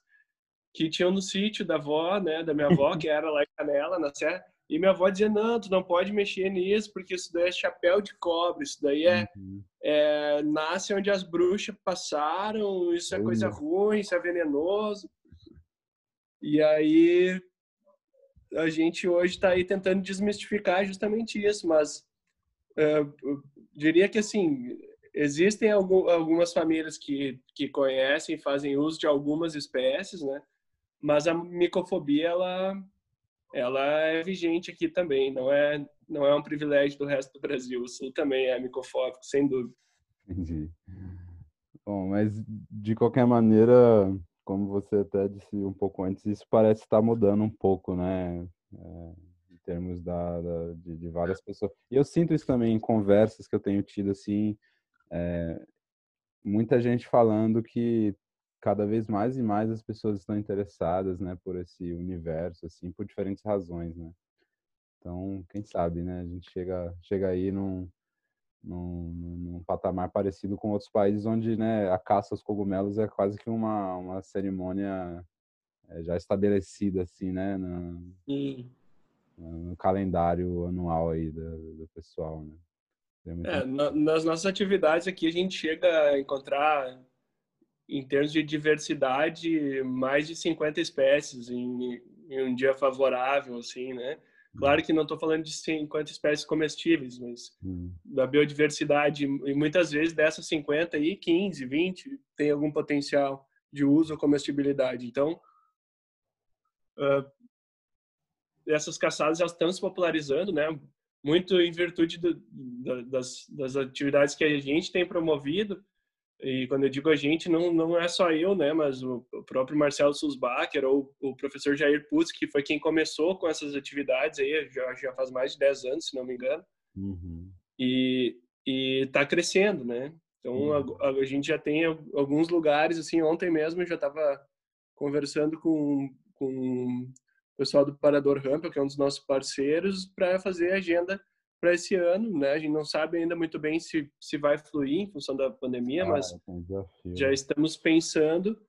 que tinham no sítio da avó, né, da minha avó, que era lá em Canela, na Serra, e minha avó dizia, não, tu não pode mexer nisso, porque isso daí é chapéu de cobre, isso daí é, uhum. é nasce onde as bruxas passaram, isso é uhum. coisa ruim, isso é venenoso. E aí a gente hoje está aí tentando desmistificar justamente isso, mas uh, diria que assim existem algumas famílias que que conhecem fazem uso de algumas espécies né mas a micofobia ela ela é vigente aqui também não é não é um privilégio do resto do Brasil. O Sul também é micofóbico sem dúvida. Entendi. Bom mas de qualquer maneira como você até disse um pouco antes isso parece estar mudando um pouco né? É termos da, da de, de, várias pessoas. E eu sinto isso também em conversas que eu tenho tido, assim, é, muita gente falando que cada vez mais e mais as pessoas estão interessadas, né, por esse universo, assim, por diferentes razões, né. Então, quem sabe, né, a gente chega, chega aí num, num, num, patamar parecido com outros países onde, né, a caça aos cogumelos é quase que uma, uma cerimônia é, já estabelecida, assim, né, na, no calendário anual aí do, do pessoal, né? É, é nas nossas atividades aqui a gente chega a encontrar, em termos de diversidade, mais de 50 espécies em, em um dia favorável, assim, né? Claro uhum. que não estou falando de 50 espécies comestíveis, mas hum. da biodiversidade. E muitas vezes dessas 50 aí, 15, 20 tem algum potencial de uso ou comestibilidade. Então, uh, essas caçadas elas estão se popularizando, né? Muito em virtude do, das, das atividades que a gente tem promovido. E quando eu digo a gente, não, não é só eu, né? Mas o, o próprio Marcelo Susbacher ou o professor Jair Putz, que foi quem começou com essas atividades aí, já, já faz mais de 10 anos, se não me engano. Uhum. E está crescendo, né? Então, uhum. a, a, gente já tem alguns lugares, assim, ontem mesmo eu já estava conversando com, com o pessoal do Parador Rampa, que é um dos nossos parceiros, para fazer a agenda para esse ano, né? A gente não sabe ainda muito bem se, se vai fluir em função da pandemia, ah, mas é já estamos pensando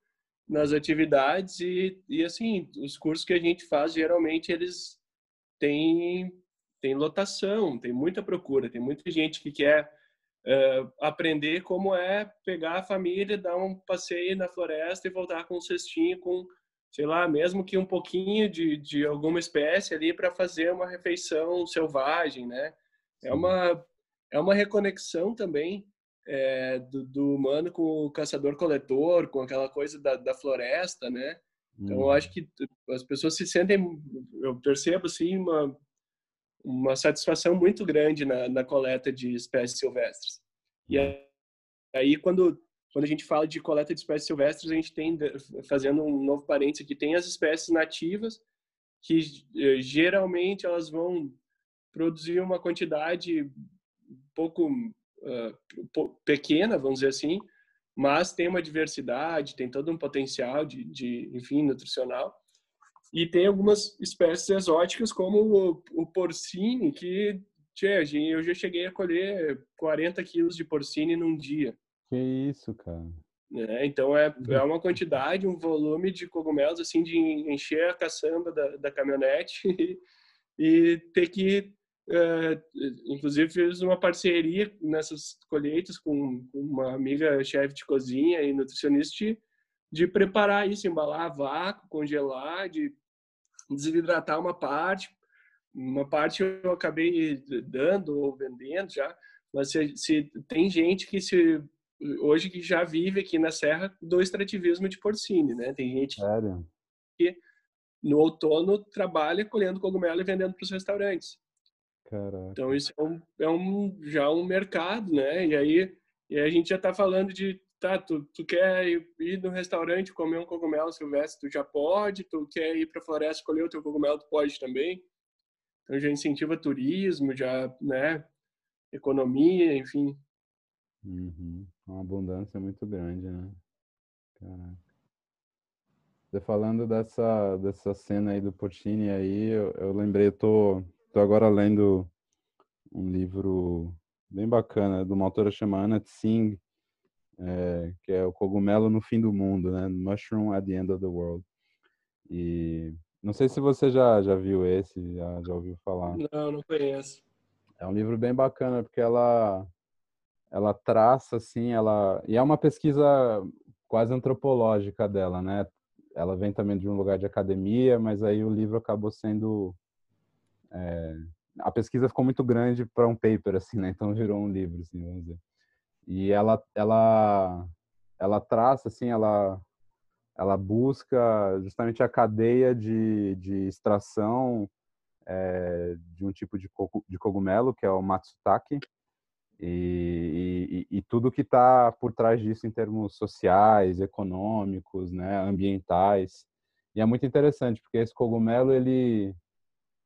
nas atividades e, e assim, os cursos que a gente faz, geralmente eles têm, têm lotação, tem muita procura, tem muita gente que quer uh, aprender como é pegar a família, dar um passeio na floresta e voltar com um cestinho com, sei lá, mesmo que um pouquinho de, de alguma espécie ali para fazer uma refeição selvagem, né? É uma, é uma reconexão também é, do, do, humano com o caçador-coletor, com aquela coisa da, da floresta, né? Então, eu acho uhum. que as pessoas se sentem, eu percebo, assim, uma, uma satisfação muito grande na, na coleta de espécies silvestres. E uhum. aí, quando, quando a gente fala de coleta de espécies silvestres, a gente tem, fazendo um novo parênteses aqui, tem as espécies nativas, que eh, geralmente elas vão produzir uma quantidade um pouco uh, pequena, vamos dizer assim, mas tem uma diversidade, tem todo um potencial de, de enfim, nutricional. E tem algumas espécies exóticas, como o, o porcine, que tchê, eu já cheguei a colher 40 quilos de porcine num dia. Que isso, cara. É, então é, é uma quantidade, um volume de cogumelos assim de encher a caçamba da, da caminhonete e, e ter que Uh, inclusive fiz uma parceria nessas colheitas com, com uma amiga chefe de cozinha e nutricionista de, de, preparar isso, embalar a vácuo, congelar, de desidratar uma parte. Uma parte eu acabei dando ou vendendo já, mas se, se tem gente que se hoje que já vive aqui na Serra do extrativismo de porcine, né? Tem gente Sério? que no outono trabalha colhendo cogumelo e vendendo para os restaurantes. Caraca. Então isso é, um, é um, já um mercado, né? E aí, e a gente já está falando de, tá, tu, tu quer ir, no restaurante comer um cogumelo silvestre, tu já pode, tu quer ir para a floresta escolher o teu cogumelo, tu pode também. Então já incentiva turismo, já, né? Economia, enfim. Uhum. Uma abundância muito grande, né? Caraca. Você falando dessa, dessa cena aí do Porcini aí, eu, eu lembrei, eu tô Estou agora lendo um livro bem bacana de uma autora chamada Anna Tsing, é, que é o cogumelo no fim do mundo, né? Mushroom at the End of the World. E não sei se você já já viu esse, já, já ouviu falar. Não, não conheço. É um livro bem bacana porque ela ela traça assim, ela e é uma pesquisa quase antropológica dela, né? Ela vem também de um lugar de academia, mas aí o livro acabou sendo é, a pesquisa ficou muito grande para um paper, assim, né? Então virou um livro, assim, vamos dizer. E ela, ela, ela traça, assim, ela, ela busca justamente a cadeia de, de extração é, de um tipo de, de cogumelo, que é o matsutake, e, e, e tudo que está por trás disso em termos sociais, econômicos, né, ambientais. E é muito interessante, porque esse cogumelo, ele,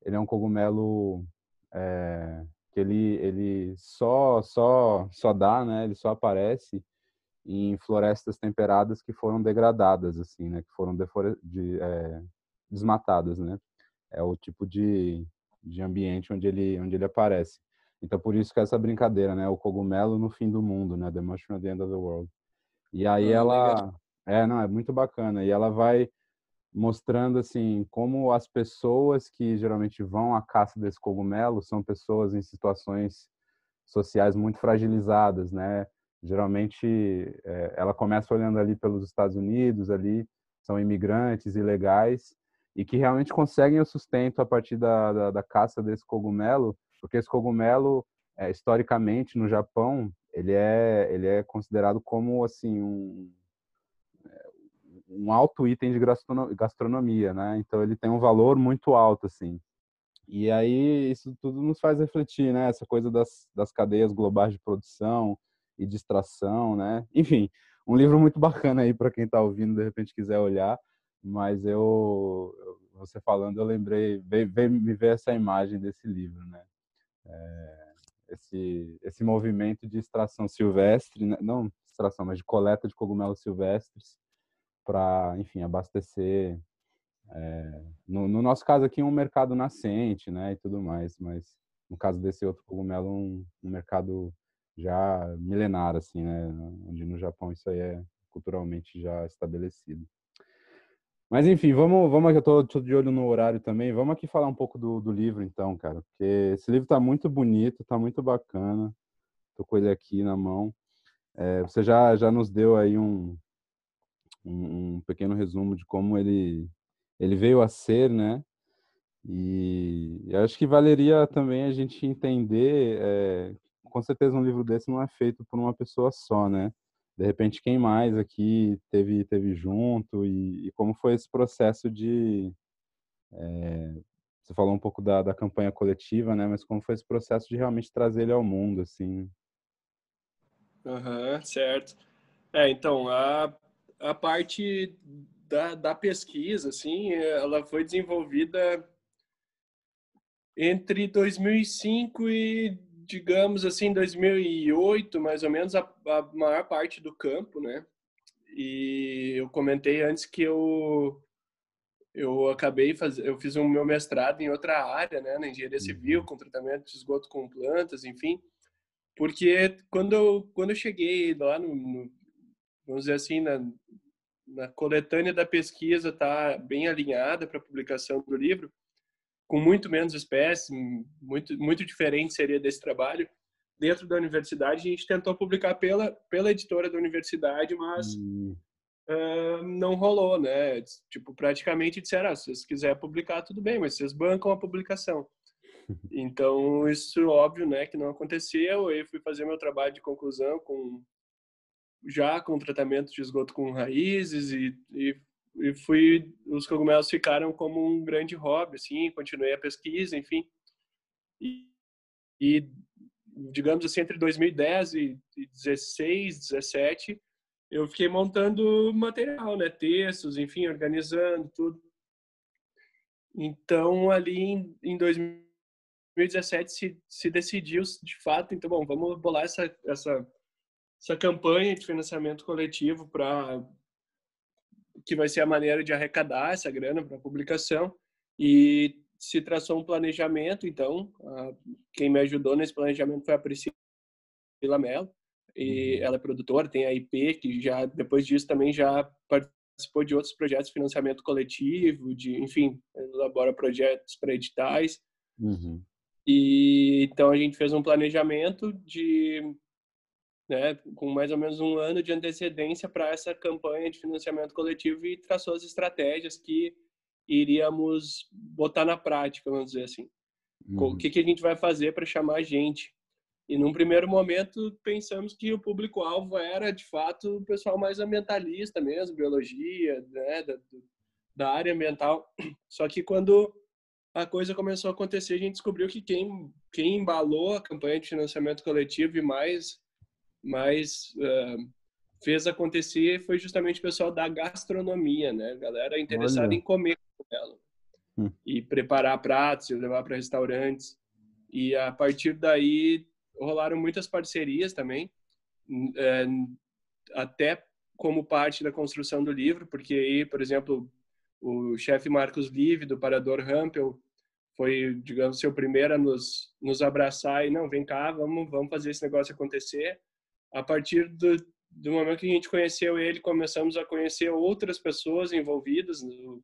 ele é um cogumelo é, que ele, ele só, só, só dá, né? Ele só aparece em florestas temperadas que foram degradadas, assim, né? Que foram de, é, desmatadas, né? É o tipo de, de ambiente onde ele, onde ele aparece. Então, por isso que essa brincadeira, né? O cogumelo no fim do mundo, né? The mushroom at the end of the world. E aí ah, ela... É, não, é muito bacana. E ela vai mostrando assim como as pessoas que geralmente vão à caça desse cogumelo são pessoas em situações sociais muito fragilizadas, né? Geralmente é, ela começa olhando ali pelos Estados Unidos, ali são imigrantes ilegais e que realmente conseguem o sustento a partir da, da, da caça desse cogumelo, porque esse cogumelo é, historicamente no Japão ele é ele é considerado como assim um um alto item de gastronomia, né? Então ele tem um valor muito alto, assim. E aí isso tudo nos faz refletir, né? Essa coisa das, das cadeias globais de produção e de extração, né? Enfim, um livro muito bacana aí para quem está ouvindo, de repente quiser olhar. Mas eu, você falando, eu lembrei, veio me ver essa imagem desse livro, né? É, esse, esse movimento de extração silvestre, né? não extração, mas de coleta de cogumelos silvestres, para, enfim, abastecer. É, no, no, nosso caso aqui, um mercado nascente, né, e tudo mais, mas no caso desse outro cogumelo, um, um mercado já milenar, assim, né, onde no Japão isso aí é culturalmente já estabelecido. Mas enfim, vamos, vamos aqui, eu tô, tô, de olho no horário também, vamos aqui falar um pouco do, do livro então, cara, porque esse livro tá muito bonito, tá muito bacana, tô com ele aqui na mão. É, você já, já nos deu aí um, um, um, pequeno resumo de como ele, ele veio a ser, né? E acho que valeria também a gente entender, é, com certeza um livro desse não é feito por uma pessoa só, né? De repente, quem mais aqui teve, teve junto e, e como foi esse processo de... É, você falou um pouco da, da campanha coletiva, né? Mas como foi esse processo de realmente trazer ele ao mundo, assim? Uhum, certo. É, então, a, a parte da, da pesquisa, assim, ela foi desenvolvida entre 2005 e, digamos assim, 2008, mais ou menos, a, a maior parte do campo, né? E eu comentei antes que eu eu acabei faz... eu fiz um meu mestrado em outra área, né, na engenharia civil, uhum. com tratamento de esgoto com plantas, enfim. Porque quando eu, quando eu cheguei lá no, no vamos dizer assim, na, na coletânea da pesquisa tá bem alinhada para a publicação do livro, com muito menos espécies, muito muito diferente seria desse trabalho. Dentro da universidade, a gente tentou publicar pela pela editora da universidade, mas hum. uh, não rolou, né? Tipo, praticamente disseram, ah, se vocês quiserem publicar, tudo bem, mas vocês bancam a publicação. Então, isso óbvio, né, que não aconteceu. Eu fui fazer meu trabalho de conclusão com já com tratamento de esgoto com raízes e, e e fui os cogumelos ficaram como um grande hobby assim continuei a pesquisa enfim. E, e digamos assim entre 2010 e 16 17 eu fiquei montando material né textos enfim organizando tudo. Então ali em, em 2017 se, se decidiu de fato então bom vamos bolar essa essa essa campanha de financiamento coletivo para que vai ser a maneira de arrecadar essa grana para a publicação e se traçou um planejamento, então, quem me ajudou nesse planejamento foi a Priscila Mello, e uhum. ela é produtora, tem a IP, que já, depois disso, também já participou de outros projetos de financiamento coletivo, de, enfim, elabora projetos para editais. Uhum. E, então, a gente fez um planejamento de né, com mais ou menos um ano de antecedência para essa campanha de financiamento coletivo e traçou as estratégias que iríamos botar na prática, vamos dizer assim. Uhum. O que, que a gente vai fazer para chamar gente? E num primeiro momento pensamos que o público-alvo era de fato o pessoal mais ambientalista mesmo, biologia, né, da, da área ambiental. Só que quando a coisa começou a acontecer, a gente descobriu que quem, quem embalou a campanha de financiamento coletivo e mais mas uh, fez acontecer foi justamente o pessoal da gastronomia, né? Galera interessada Olha. em comer ela hum. e preparar pratos e levar para restaurantes. E a partir daí rolaram muitas parcerias também, é, até como parte da construção do livro, porque aí, por exemplo, o chefe Marcos Live, do Parador Rampel, foi, digamos, seu primeiro a nos, nos abraçar e, não, vem cá, vamos, vamos fazer esse negócio acontecer a partir do, do momento que a gente conheceu ele, começamos a conhecer outras pessoas envolvidas, o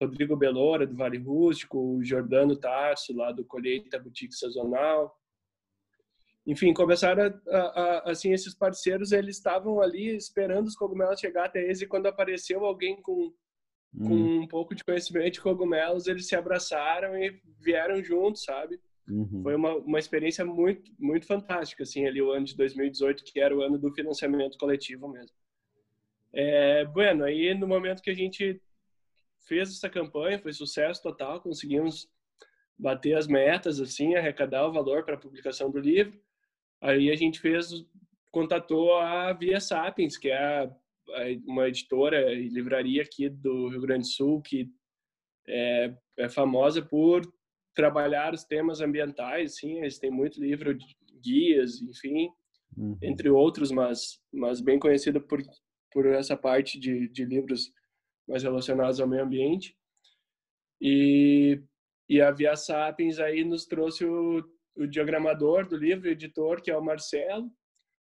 Rodrigo Belora, do Vale Rústico, o Jordano Tarso, lá do Colheita Boutique Sazonal. Enfim, começaram a, a, assim, esses parceiros, eles estavam ali esperando os cogumelos chegar até eles e quando apareceu alguém com, com hum. um pouco de conhecimento de cogumelos, eles se abraçaram e vieram juntos, sabe? Uhum. Foi uma, uma experiência muito, muito fantástica, assim, ali o ano de 2018, que era o ano do financiamento coletivo mesmo. É, bueno, aí no momento que a gente fez essa campanha, foi sucesso total, conseguimos bater as metas, assim, arrecadar o valor para a publicação do livro. Aí a gente fez, contatou a Via Sapiens, que é uma editora e livraria aqui do Rio Grande do Sul, que é, é famosa por trabalhar os temas ambientais, sim, eles têm muito livro de guias, enfim, uhum. entre outros, mas mas bem conhecido por por essa parte de, de livros mais relacionados ao meio ambiente. E e a Via Sapiens aí nos trouxe o, o diagramador do livro, o editor, que é o Marcelo.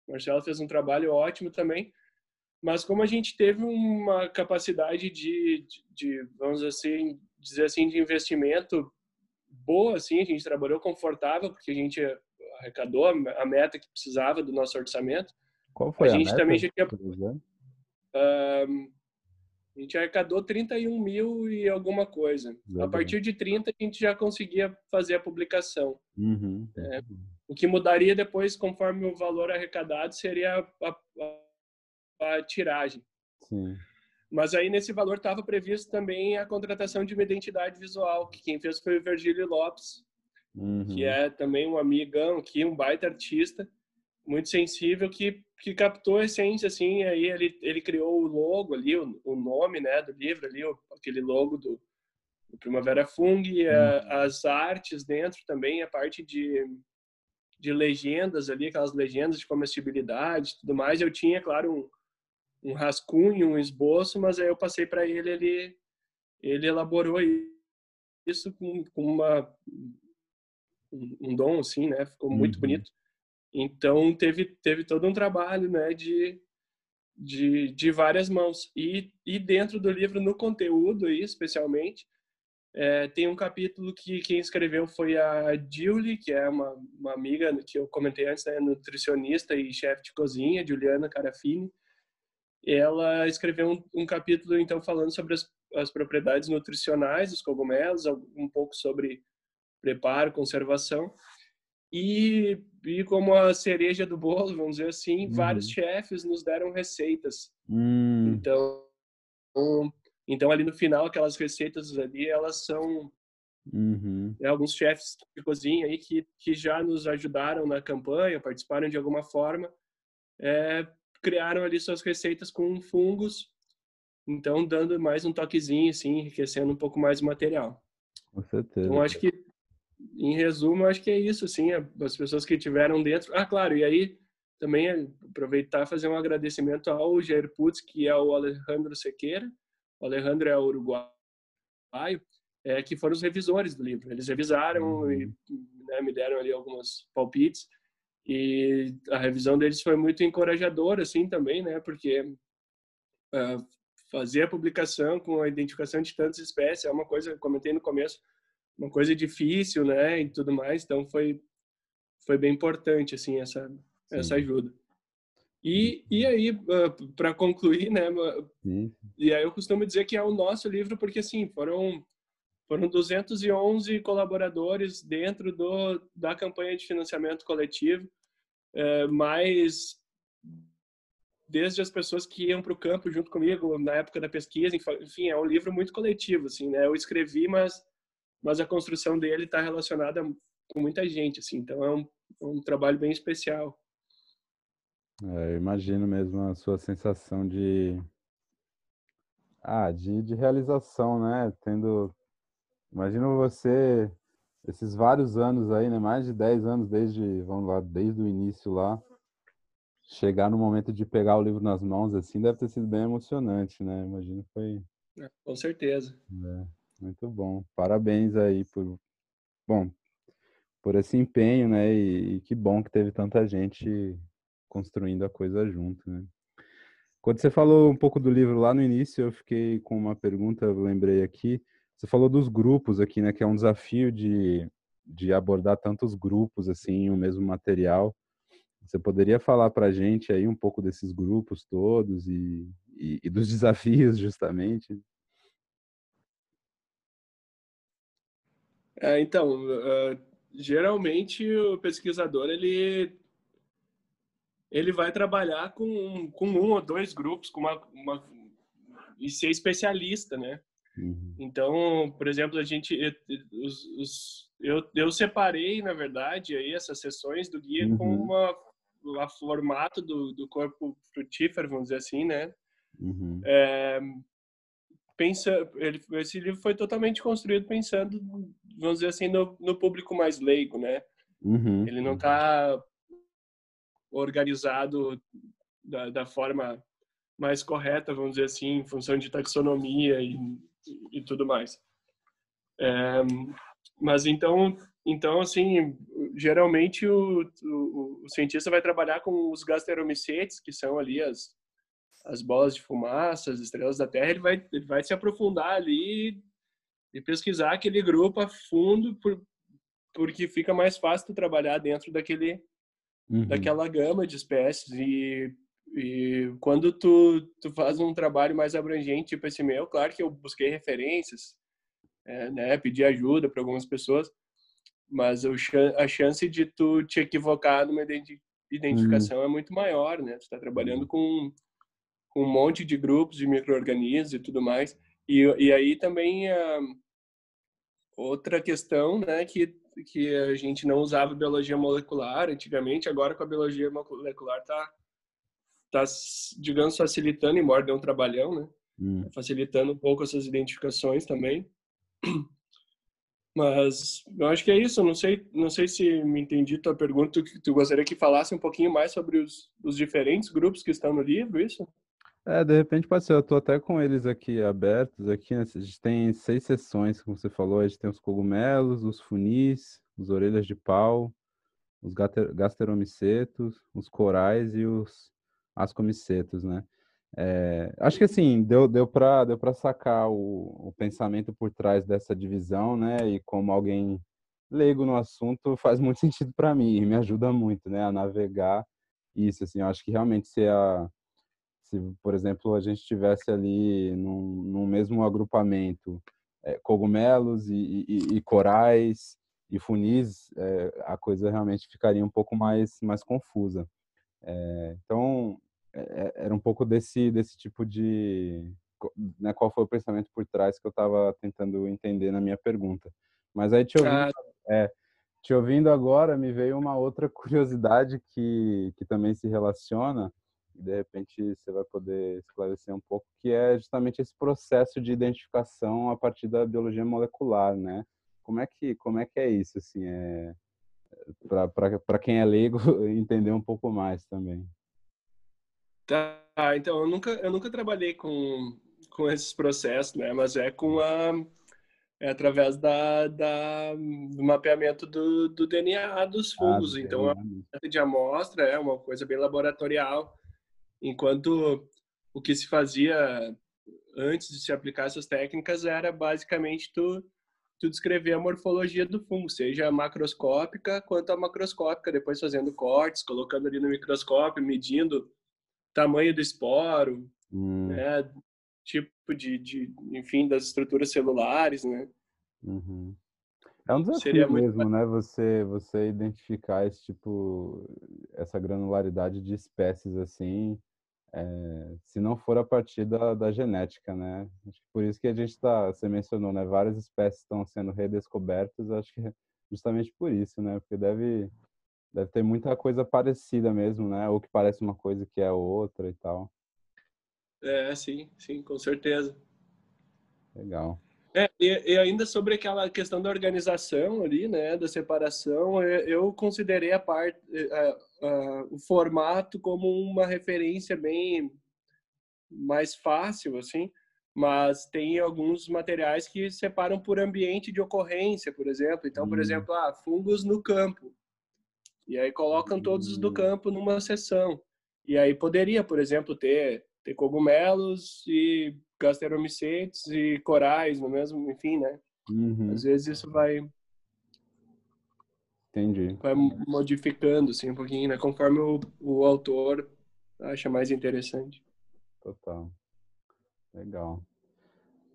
O Marcelo fez um trabalho ótimo também. Mas como a gente teve uma capacidade de, de, de vamos assim dizer assim, de investimento boa, assim, a gente trabalhou confortável, porque a gente arrecadou a meta que precisava do nosso orçamento. Qual foi a, a gente meta? também já tinha, a gente arrecadou 31 mil e alguma coisa. A partir de 30 a gente já conseguia fazer a publicação. Uhum. É, o que mudaria depois, conforme o valor arrecadado, seria a, a, a tiragem. Sim. Mas aí nesse valor estava previsto também a contratação de uma identidade visual, que quem fez foi o Virgílio Lopes, uhum. que é também um amigão aqui, um baita artista, muito sensível, que, que captou a essência, assim, aí ele, ele criou o logo ali, o, o nome, né, do livro ali, o, aquele logo do, do Primavera Fung, uhum. a, as artes dentro também, a parte de, de legendas ali, aquelas legendas de comestibilidade tudo mais, eu tinha, claro, um um rascunho, um esboço, mas aí eu passei para ele, ele ele elaborou isso com, com uma um dom assim, né? Ficou muito uhum. bonito. Então teve teve todo um trabalho, né, de de, de várias mãos e, e dentro do livro no conteúdo aí especialmente é, tem um capítulo que quem escreveu foi a Julie, que é uma, uma amiga que eu comentei antes, né, nutricionista e chefe de cozinha, Juliana Carafini ela escreveu um, um capítulo então falando sobre as, as, propriedades nutricionais dos cogumelos, um pouco sobre preparo, conservação e, e como a cereja do bolo, vamos dizer assim, uhum. vários chefes nos deram receitas. Uhum. Então, então ali no final aquelas receitas ali elas são uhum. né, alguns chefes de cozinha aí que que já nos ajudaram na campanha, participaram de alguma forma. É, criaram ali suas receitas com fungos, então dando mais um toquezinho, assim, enriquecendo um pouco mais o material. Com certeza. Então acho que, em resumo, acho que é isso, assim, as pessoas que tiveram dentro. Ah, claro, e aí também aproveitar e fazer um agradecimento ao Jair Putz, que é o Alejandro Sequeira. O Alejandro é uruguaio, é, que foram os revisores do livro. Eles revisaram uhum. e né, me deram ali alguns palpites. E a revisão deles foi muito encorajadora, assim, também, né? Porque uh, fazer a publicação com a identificação de tantas espécies é uma coisa, comentei no começo, uma coisa difícil, né? E tudo mais. Então, foi, foi bem importante, assim, essa, essa ajuda. E, e aí, uh, para concluir, né? Sim. E aí eu costumo dizer que é o nosso livro, porque, assim, foram foram 211 colaboradores dentro do, da campanha de financiamento coletivo, é, desde as pessoas que iam para o campo junto comigo na época da pesquisa, enfim, é um livro muito coletivo, assim, né? Eu escrevi, mas mas a construção dele está relacionada com muita gente, assim, então é um, é um trabalho bem especial. É, eu imagino mesmo a sua sensação de ah, de, de realização, né? Tendo Imagina você, esses vários anos aí, né? Mais de 10 anos desde, vamos lá, desde o início lá, chegar no momento de pegar o livro nas mãos, assim, deve ter sido bem emocionante, né? Imagino foi. É, com certeza. É, muito bom. Parabéns aí por, bom, por esse empenho, né? E, e que bom que teve tanta gente construindo a coisa junto, né? Quando você falou um pouco do livro lá no início, eu fiquei com uma pergunta, eu lembrei aqui. Você falou dos grupos aqui, né? Que é um desafio de, de abordar tantos grupos assim um mesmo material. Você poderia falar para a gente aí um pouco desses grupos todos e, e, e dos desafios, justamente? É, então, uh, geralmente o pesquisador ele ele vai trabalhar com, com um ou dois grupos, com uma, uma e ser especialista, né? Uhum. Então, por exemplo, a gente, os, os, eu, eu separei, na verdade, aí essas sessões do guia uhum. com uma, a formato do, do corpo frutífero, vamos dizer assim, né? Uhum. É, pensa, ele, esse livro foi totalmente construído pensando, vamos dizer assim, no, no público mais leigo, né? Uhum. Ele não está organizado da, da forma mais correta, vamos dizer assim, em função de taxonomia e e tudo mais. É, mas então, então assim, geralmente o, o, o, cientista vai trabalhar com os gasteromicetes, que são ali as, as bolas de fumaça, as estrelas da Terra, ele vai, ele vai se aprofundar ali e pesquisar aquele grupo a fundo por, porque fica mais fácil trabalhar dentro daquele uhum. daquela gama de espécies e, e quando tu, tu faz um trabalho mais abrangente tipo esse meu claro que eu busquei referências é, né pedi ajuda para algumas pessoas mas a chance de tu te equivocar numa identificação uhum. é muito maior né tu está trabalhando uhum. com, com um monte de grupos de microorganismos e tudo mais e, e aí também uh, outra questão né que que a gente não usava biologia molecular antigamente, agora com a biologia molecular tá, tá digamos, facilitando, embora dê um trabalhão, né? Hum. Facilitando um pouco essas identificações também. Mas eu acho que é isso. Não sei, não sei se me entendi tua pergunta. Tu, tu gostaria que falasse um pouquinho mais sobre os, os diferentes grupos que estão no livro, isso? É, de repente pode ser. Eu estou até com eles aqui abertos. Aqui, né? A gente tem seis sessões, como você falou. A gente tem os cogumelos, os funis, os orelhas de pau, os gasteromicetos, os corais e os ascomicetos, né? É, acho que assim, deu, deu para deu sacar o, o pensamento por trás dessa divisão, né? E como alguém leigo no assunto, faz muito sentido para mim e me ajuda muito, né? A navegar isso, assim. Eu acho que realmente se a se, por exemplo, a gente tivesse ali num mesmo agrupamento é, cogumelos e, e, e, corais e funis, é, a coisa realmente ficaria um pouco mais, mais confusa. É, então, era um pouco desse, desse tipo de... Né, qual foi o pensamento por trás que eu estava tentando entender na minha pergunta. Mas aí te ouvindo, ah. te ouvindo agora, me veio uma outra curiosidade que, que também se relaciona, e de repente você vai poder esclarecer um pouco, que é justamente esse processo de identificação a partir da biologia molecular, né? Como é que como é que é isso assim, é para quem é leigo entender um pouco mais também. Tá, então eu nunca eu nunca trabalhei com com esses processos, né? Mas é com a é através da, da, do mapeamento do, do DNA dos ah, fungos. Ah, então, a de amostra é uma coisa bem laboratorial enquanto o que se fazia antes de se aplicar essas técnicas era basicamente tu, tu descrever a morfologia do fungo, seja macroscópica quanto a macroscópica, depois fazendo cortes, colocando ali no microscópio, medindo tamanho do esporo, hum. né, tipo de, de, enfim, das estruturas celulares, né? Uhum. É um desafio Seria mesmo, muito... né? Você, você identificar esse tipo, essa granularidade de espécies assim, é, se não for a partir da, da genética, né? Acho que por isso que a gente está, você mencionou, né? Várias espécies estão sendo redescobertas, acho que é justamente por isso, né? Porque deve, deve ter muita coisa parecida mesmo, né? Ou que parece uma coisa que é outra e tal. É, sim, sim, com certeza. Legal. É, e, e, ainda sobre aquela questão da organização ali, né, da separação, eu considerei a parte, a, a, o formato como uma referência bem mais fácil, assim, mas tem alguns materiais que separam por ambiente de ocorrência, por exemplo. Então, por hum. exemplo, ah, fungos no campo. E aí colocam todos os do hum. campo numa seção. E aí poderia, por exemplo, ter, ter cogumelos e gasteromicetes e corais no mesmo, enfim, né? Uhum. Às vezes isso vai Entendi. Vai modificando assim um pouquinho, né? Conforme o, o autor acha mais interessante. Total. Legal.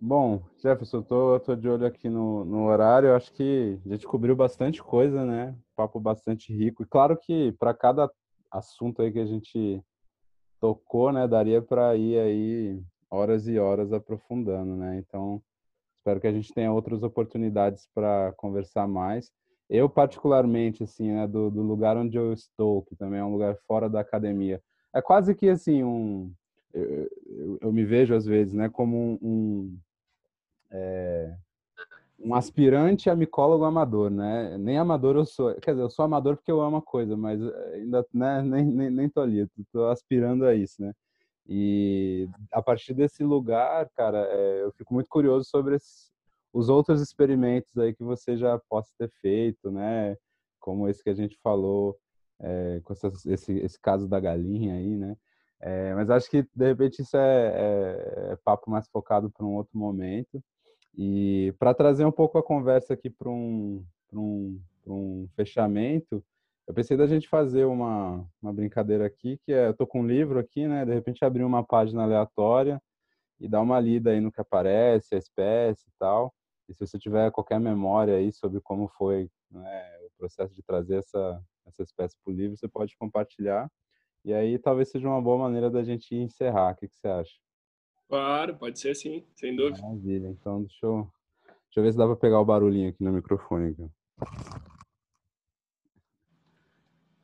Bom, Jefferson, eu tô, tô de olho aqui no, no horário. Eu acho que a gente cobriu bastante coisa, né? Papo bastante rico. E claro que para cada assunto aí que a gente tocou, né, daria para ir aí horas e horas aprofundando, né? Então, espero que a gente tenha outras oportunidades para conversar mais. Eu, particularmente, assim, né, do, do, lugar onde eu estou, que também é um lugar fora da academia, é quase que, assim, um... Eu, eu, me vejo, às vezes, né, como um... um é, um aspirante a micólogo amador, né? Nem amador eu sou. Quer dizer, eu sou amador porque eu amo a coisa, mas ainda né, nem, nem, nem tô ali, tô aspirando a isso, né? E a partir desse lugar, cara, é, eu fico muito curioso sobre esses, os outros experimentos aí que você já possa ter feito, né? Como esse que a gente falou, é, com essa, esse, esse caso da galinha aí, né? É, mas acho que, de repente, isso é, é, é papo mais focado para um outro momento. E para trazer um pouco a conversa aqui para um, um, um fechamento, eu pensei da gente fazer uma, uma brincadeira aqui, que é, eu tô com um livro aqui, né? De repente abrir uma página aleatória e dar uma lida aí no que aparece, a espécie e tal. E se você tiver qualquer memória aí sobre como foi né, o processo de trazer essa, essa espécie para o livro, você pode compartilhar. E aí talvez seja uma boa maneira da gente encerrar. O que, que você acha? Claro, pode ser sim, sem dúvida. Maravilha. Então, deixa eu, deixa eu ver se dá para pegar o barulhinho aqui no microfone. Aqui.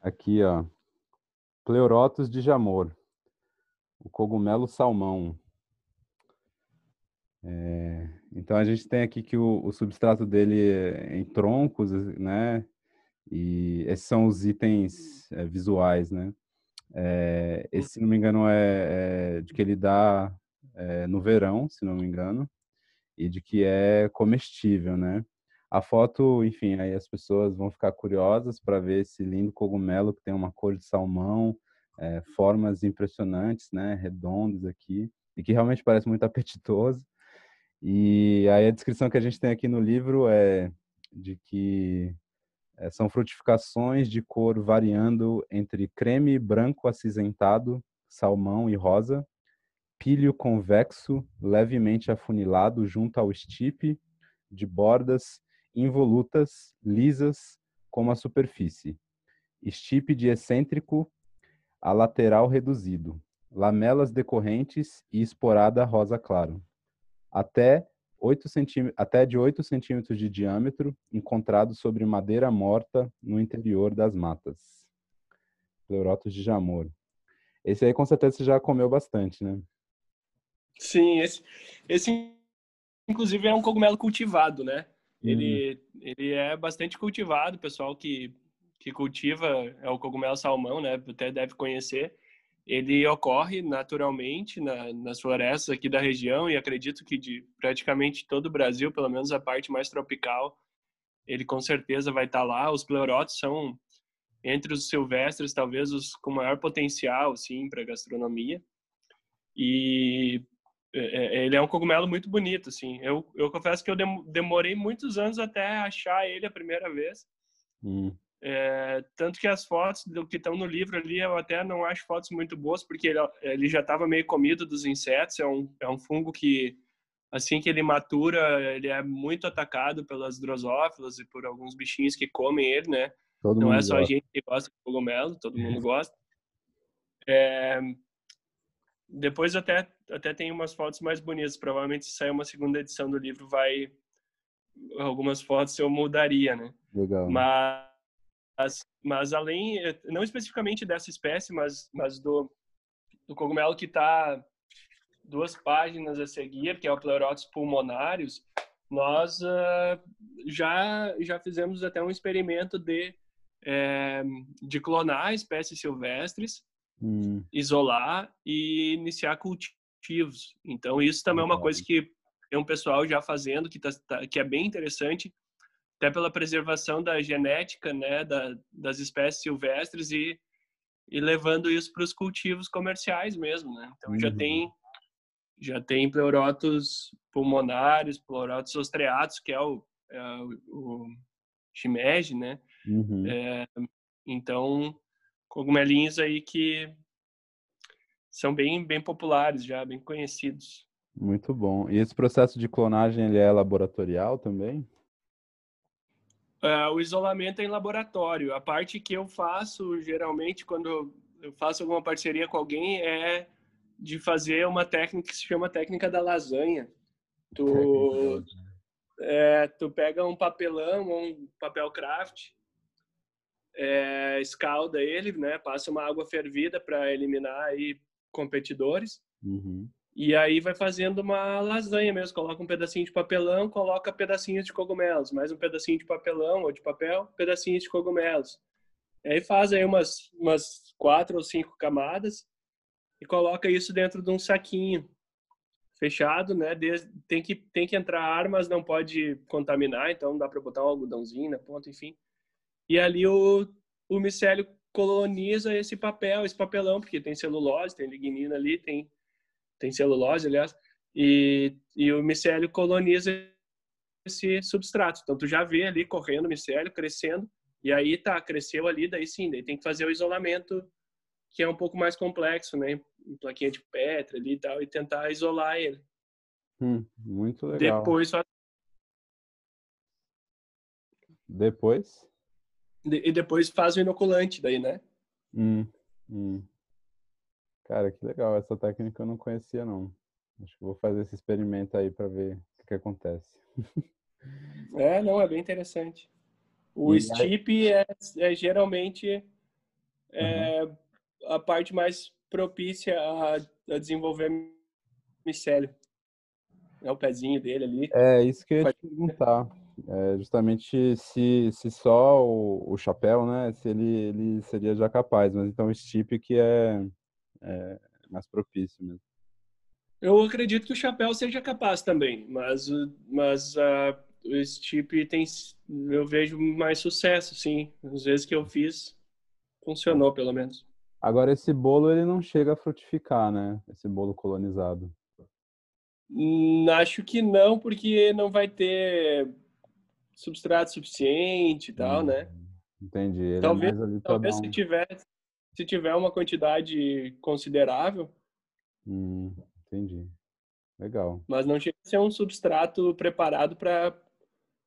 Aqui, ó. Pleurotus de Jamor. O cogumelo salmão. É, então a gente tem aqui que o, o, substrato dele é em troncos, né? E esses são os itens é, visuais, né? É, esse, se não me engano, é, é de que ele dá é, no verão, se não me engano, e de que é comestível, né? A foto, enfim, aí as pessoas vão ficar curiosas para ver esse lindo cogumelo que tem uma cor de salmão, é, formas impressionantes, né, redondas aqui, e que realmente parece muito apetitoso. E aí a descrição que a gente tem aqui no livro é de que é, são frutificações de cor variando entre creme branco acinzentado, salmão e rosa, pílio convexo levemente afunilado junto ao estipe, de bordas involutas, lisas, como a superfície. Estípide excêntrico a lateral reduzido. Lamelas decorrentes e esporada rosa claro. Até, 8 até de 8 centímetros de diâmetro, encontrado sobre madeira morta no interior das matas. Pleurotus de jamor. Esse aí com certeza você já comeu bastante, né? Sim, esse, esse inclusive é um cogumelo cultivado, né? Ele, uhum. ele é bastante cultivado, pessoal que, que cultiva é o cogumelo salmão, né? Até deve conhecer. Ele ocorre naturalmente na, nas florestas aqui da região e acredito que de praticamente todo o Brasil, pelo menos a parte mais tropical, ele com certeza vai estar lá. Os pleurotos são entre os silvestres talvez os com maior potencial, sim, para gastronomia. E ele é um cogumelo muito bonito, assim. Eu, eu confesso que eu demorei muitos anos até achar ele a primeira vez. Hum. É, tanto que as fotos do que estão no livro ali, eu até não acho fotos muito boas, porque ele, ele já estava meio comido dos insetos. É um, é um fungo que, assim que ele matura, ele é muito atacado pelas drosófilas e por alguns bichinhos que comem ele, né? Todo não é só gosta. a gente que gosta de cogumelo, todo mundo gosta. É, depois até até tem umas fotos mais bonitas. Provavelmente se sair uma segunda edição do livro vai algumas fotos eu mudaria, né? Legal. Mas mas além não especificamente dessa espécie, mas mas do do cogumelo que está duas páginas a seguir, que é o Pleurotus pulmonários, nós uh, já já fizemos até um experimento de é, de clonar espécies silvestres hum. isolar e iniciar cultivos. Então, isso também é uma coisa que tem um pessoal já fazendo, que, tá, tá, que é bem interessante, até pela preservação da genética né, da, das espécies silvestres e, e levando isso para os cultivos comerciais mesmo. Né? Então, uhum. já tem já tem pleurotos pulmonares, pleurotos ostreatos, que é o, é o, o shimeji, né? Uhum. É, então, cogumelinhos aí que são bem, bem populares já, bem conhecidos. Muito bom. E esse processo de clonagem ele é laboratorial também? Uh, o isolamento é em laboratório. A parte que eu faço, geralmente, quando eu faço alguma parceria com alguém, é de fazer uma técnica que se chama técnica da lasanha. Tu, é, tu pega um papelão ou um papel craft, é, escalda ele, né? Passa uma água fervida para eliminar aí competidores. Uhum. E aí vai fazendo uma lasanha mesmo. Coloca um pedacinho de papelão, coloca pedacinhos de cogumelos, mais um pedacinho de papelão ou de papel, pedacinhos de cogumelos. E aí faz aí umas, umas quatro ou cinco camadas e coloca isso dentro de um saquinho fechado, né? Tem que, tem que entrar ar, mas não pode contaminar, então dá para botar um algodãozinho na ponta, enfim. E ali o, o micélio coloniza esse papel, esse papelão, porque tem celulose, tem lignina ali, tem, tem celulose, aliás, e, e o micélio coloniza esse substrato. Então, tu já vê ali correndo o micélio, crescendo, E aí tá, cresceu ali, daí sim, daí tem que fazer o isolamento, que é um pouco mais complexo, né? Em plaquinha de Petra ali e tal, e tentar isolar ele. Hum, muito legal. Depois Depois? E depois faz o inoculante daí, né? Hum, hum. Cara, que legal. Essa técnica eu não conhecia, não. Acho que vou fazer esse experimento aí para ver o que, que acontece. é, não, é bem interessante. O e STIP aí... é, é, geralmente é, uhum. a parte mais propícia a, a, desenvolver micélio. É o pezinho dele ali. É, isso que eu ia te perguntar. É justamente se, se só o, o chapéu, né, se ele, ele seria já capaz, mas então o STIP que é, é mais propício mesmo. Eu acredito que o chapéu seja capaz também, mas, mas uh, esse tipo tem, eu vejo mais sucesso, sim. Às vezes que eu fiz, funcionou pelo menos. Agora esse bolo ele não chega a frutificar, né? Esse bolo colonizado. Hum, acho que não, porque não vai ter substrato suficiente e tal, hum, né? Entendi. Ele é talvez é talvez um... se tiver se tiver uma quantidade considerável. Hum, entendi. Legal. Mas não chega a ser um substrato preparado para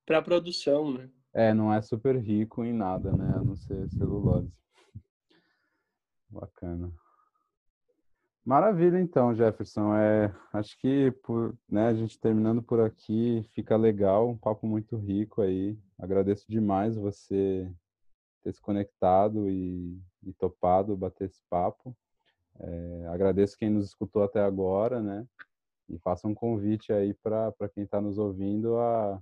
para produção, né? É, não é super rico em nada, né? A não ser celulose. Bacana. Maravilha, então, Jefferson. É, acho que por, né, a gente terminando por aqui fica legal, um papo muito rico aí. Agradeço demais você ter se conectado e, e topado bater esse papo. É, agradeço quem nos escutou até agora, né? E faça um convite aí para quem está nos ouvindo a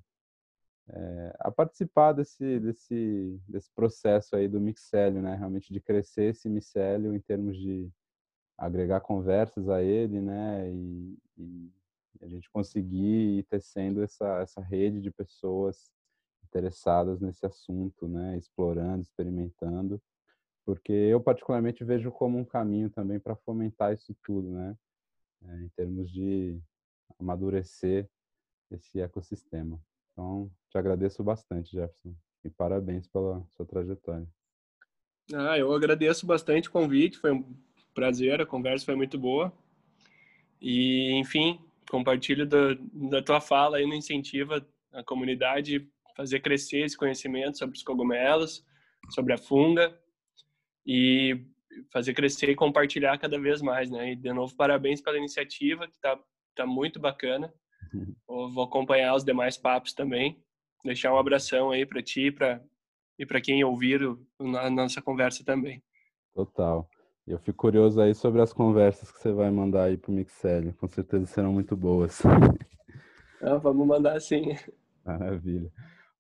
é, a participar desse, desse, desse processo aí do micélio, né? Realmente de crescer esse micélio em termos de agregar conversas a ele, né? E, e a gente conseguir ir tecendo essa, essa rede de pessoas interessadas nesse assunto, né? Explorando, experimentando, porque eu particularmente vejo como um caminho também para fomentar isso tudo, né? É, em termos de amadurecer esse ecossistema. Então, te agradeço bastante, Jefferson, e parabéns pela sua trajetória. Ah, eu agradeço bastante o convite, foi um prazer, a conversa foi muito boa. E, enfim, compartilho da, da tua fala aí no incentiva a comunidade fazer crescer esse conhecimento sobre os cogumelos, sobre a funga e fazer crescer e compartilhar cada vez mais, né? E de novo parabéns pela iniciativa que tá tá muito bacana. vou acompanhar os demais papos também. Deixar um abração aí para ti pra, e para quem ouvir a nossa conversa também. Total. Eu fico curioso aí sobre as conversas que você vai mandar aí pro Mixélio. Com certeza serão muito boas. Ah, vamos mandar sim. Maravilha.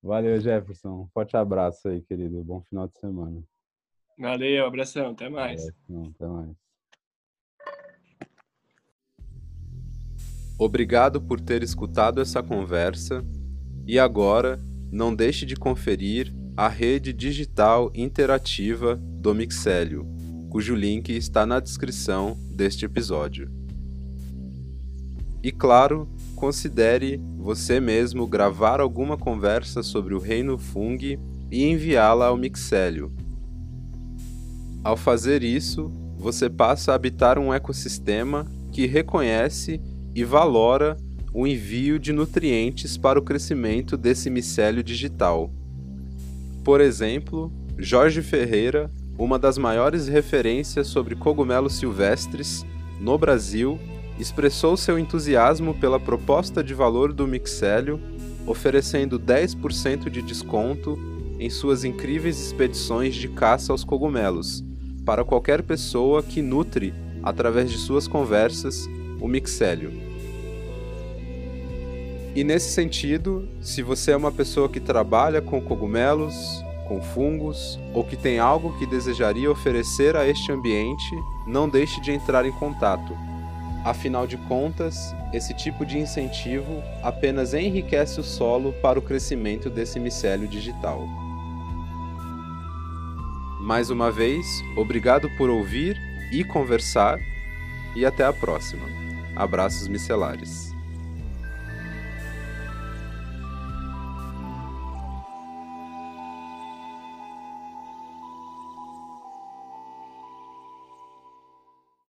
Valeu, Jefferson. Um forte abraço aí, querido. Bom final de semana. Valeu, abração. Até mais. até mais. Obrigado por ter escutado essa conversa e agora não deixe de conferir a rede digital interativa do Mixélio, cujo link está na descrição deste episódio. E claro, considere você mesmo gravar alguma conversa sobre o reino Fung e enviá-la ao Mixélio. Ao fazer isso, você passa a habitar um ecossistema que reconhece e valora o envio de nutrientes para o crescimento desse micélio digital. Por exemplo, Jorge Ferreira, uma das maiores referências sobre cogumelos silvestres no Brasil, expressou seu entusiasmo pela proposta de valor do mixélio, oferecendo 10% de desconto em suas incríveis expedições de caça aos cogumelos, para qualquer pessoa que nutre, através de suas conversas, o mixélio. E nesse sentido, se você é uma pessoa que trabalha com cogumelos, com fungos ou que tem algo que desejaria oferecer a este ambiente, não deixe de entrar em contato. Afinal de contas, esse tipo de incentivo apenas enriquece o solo para o crescimento desse micélio digital. Mais uma vez, obrigado por ouvir e conversar, e até a próxima. Abraços micelares.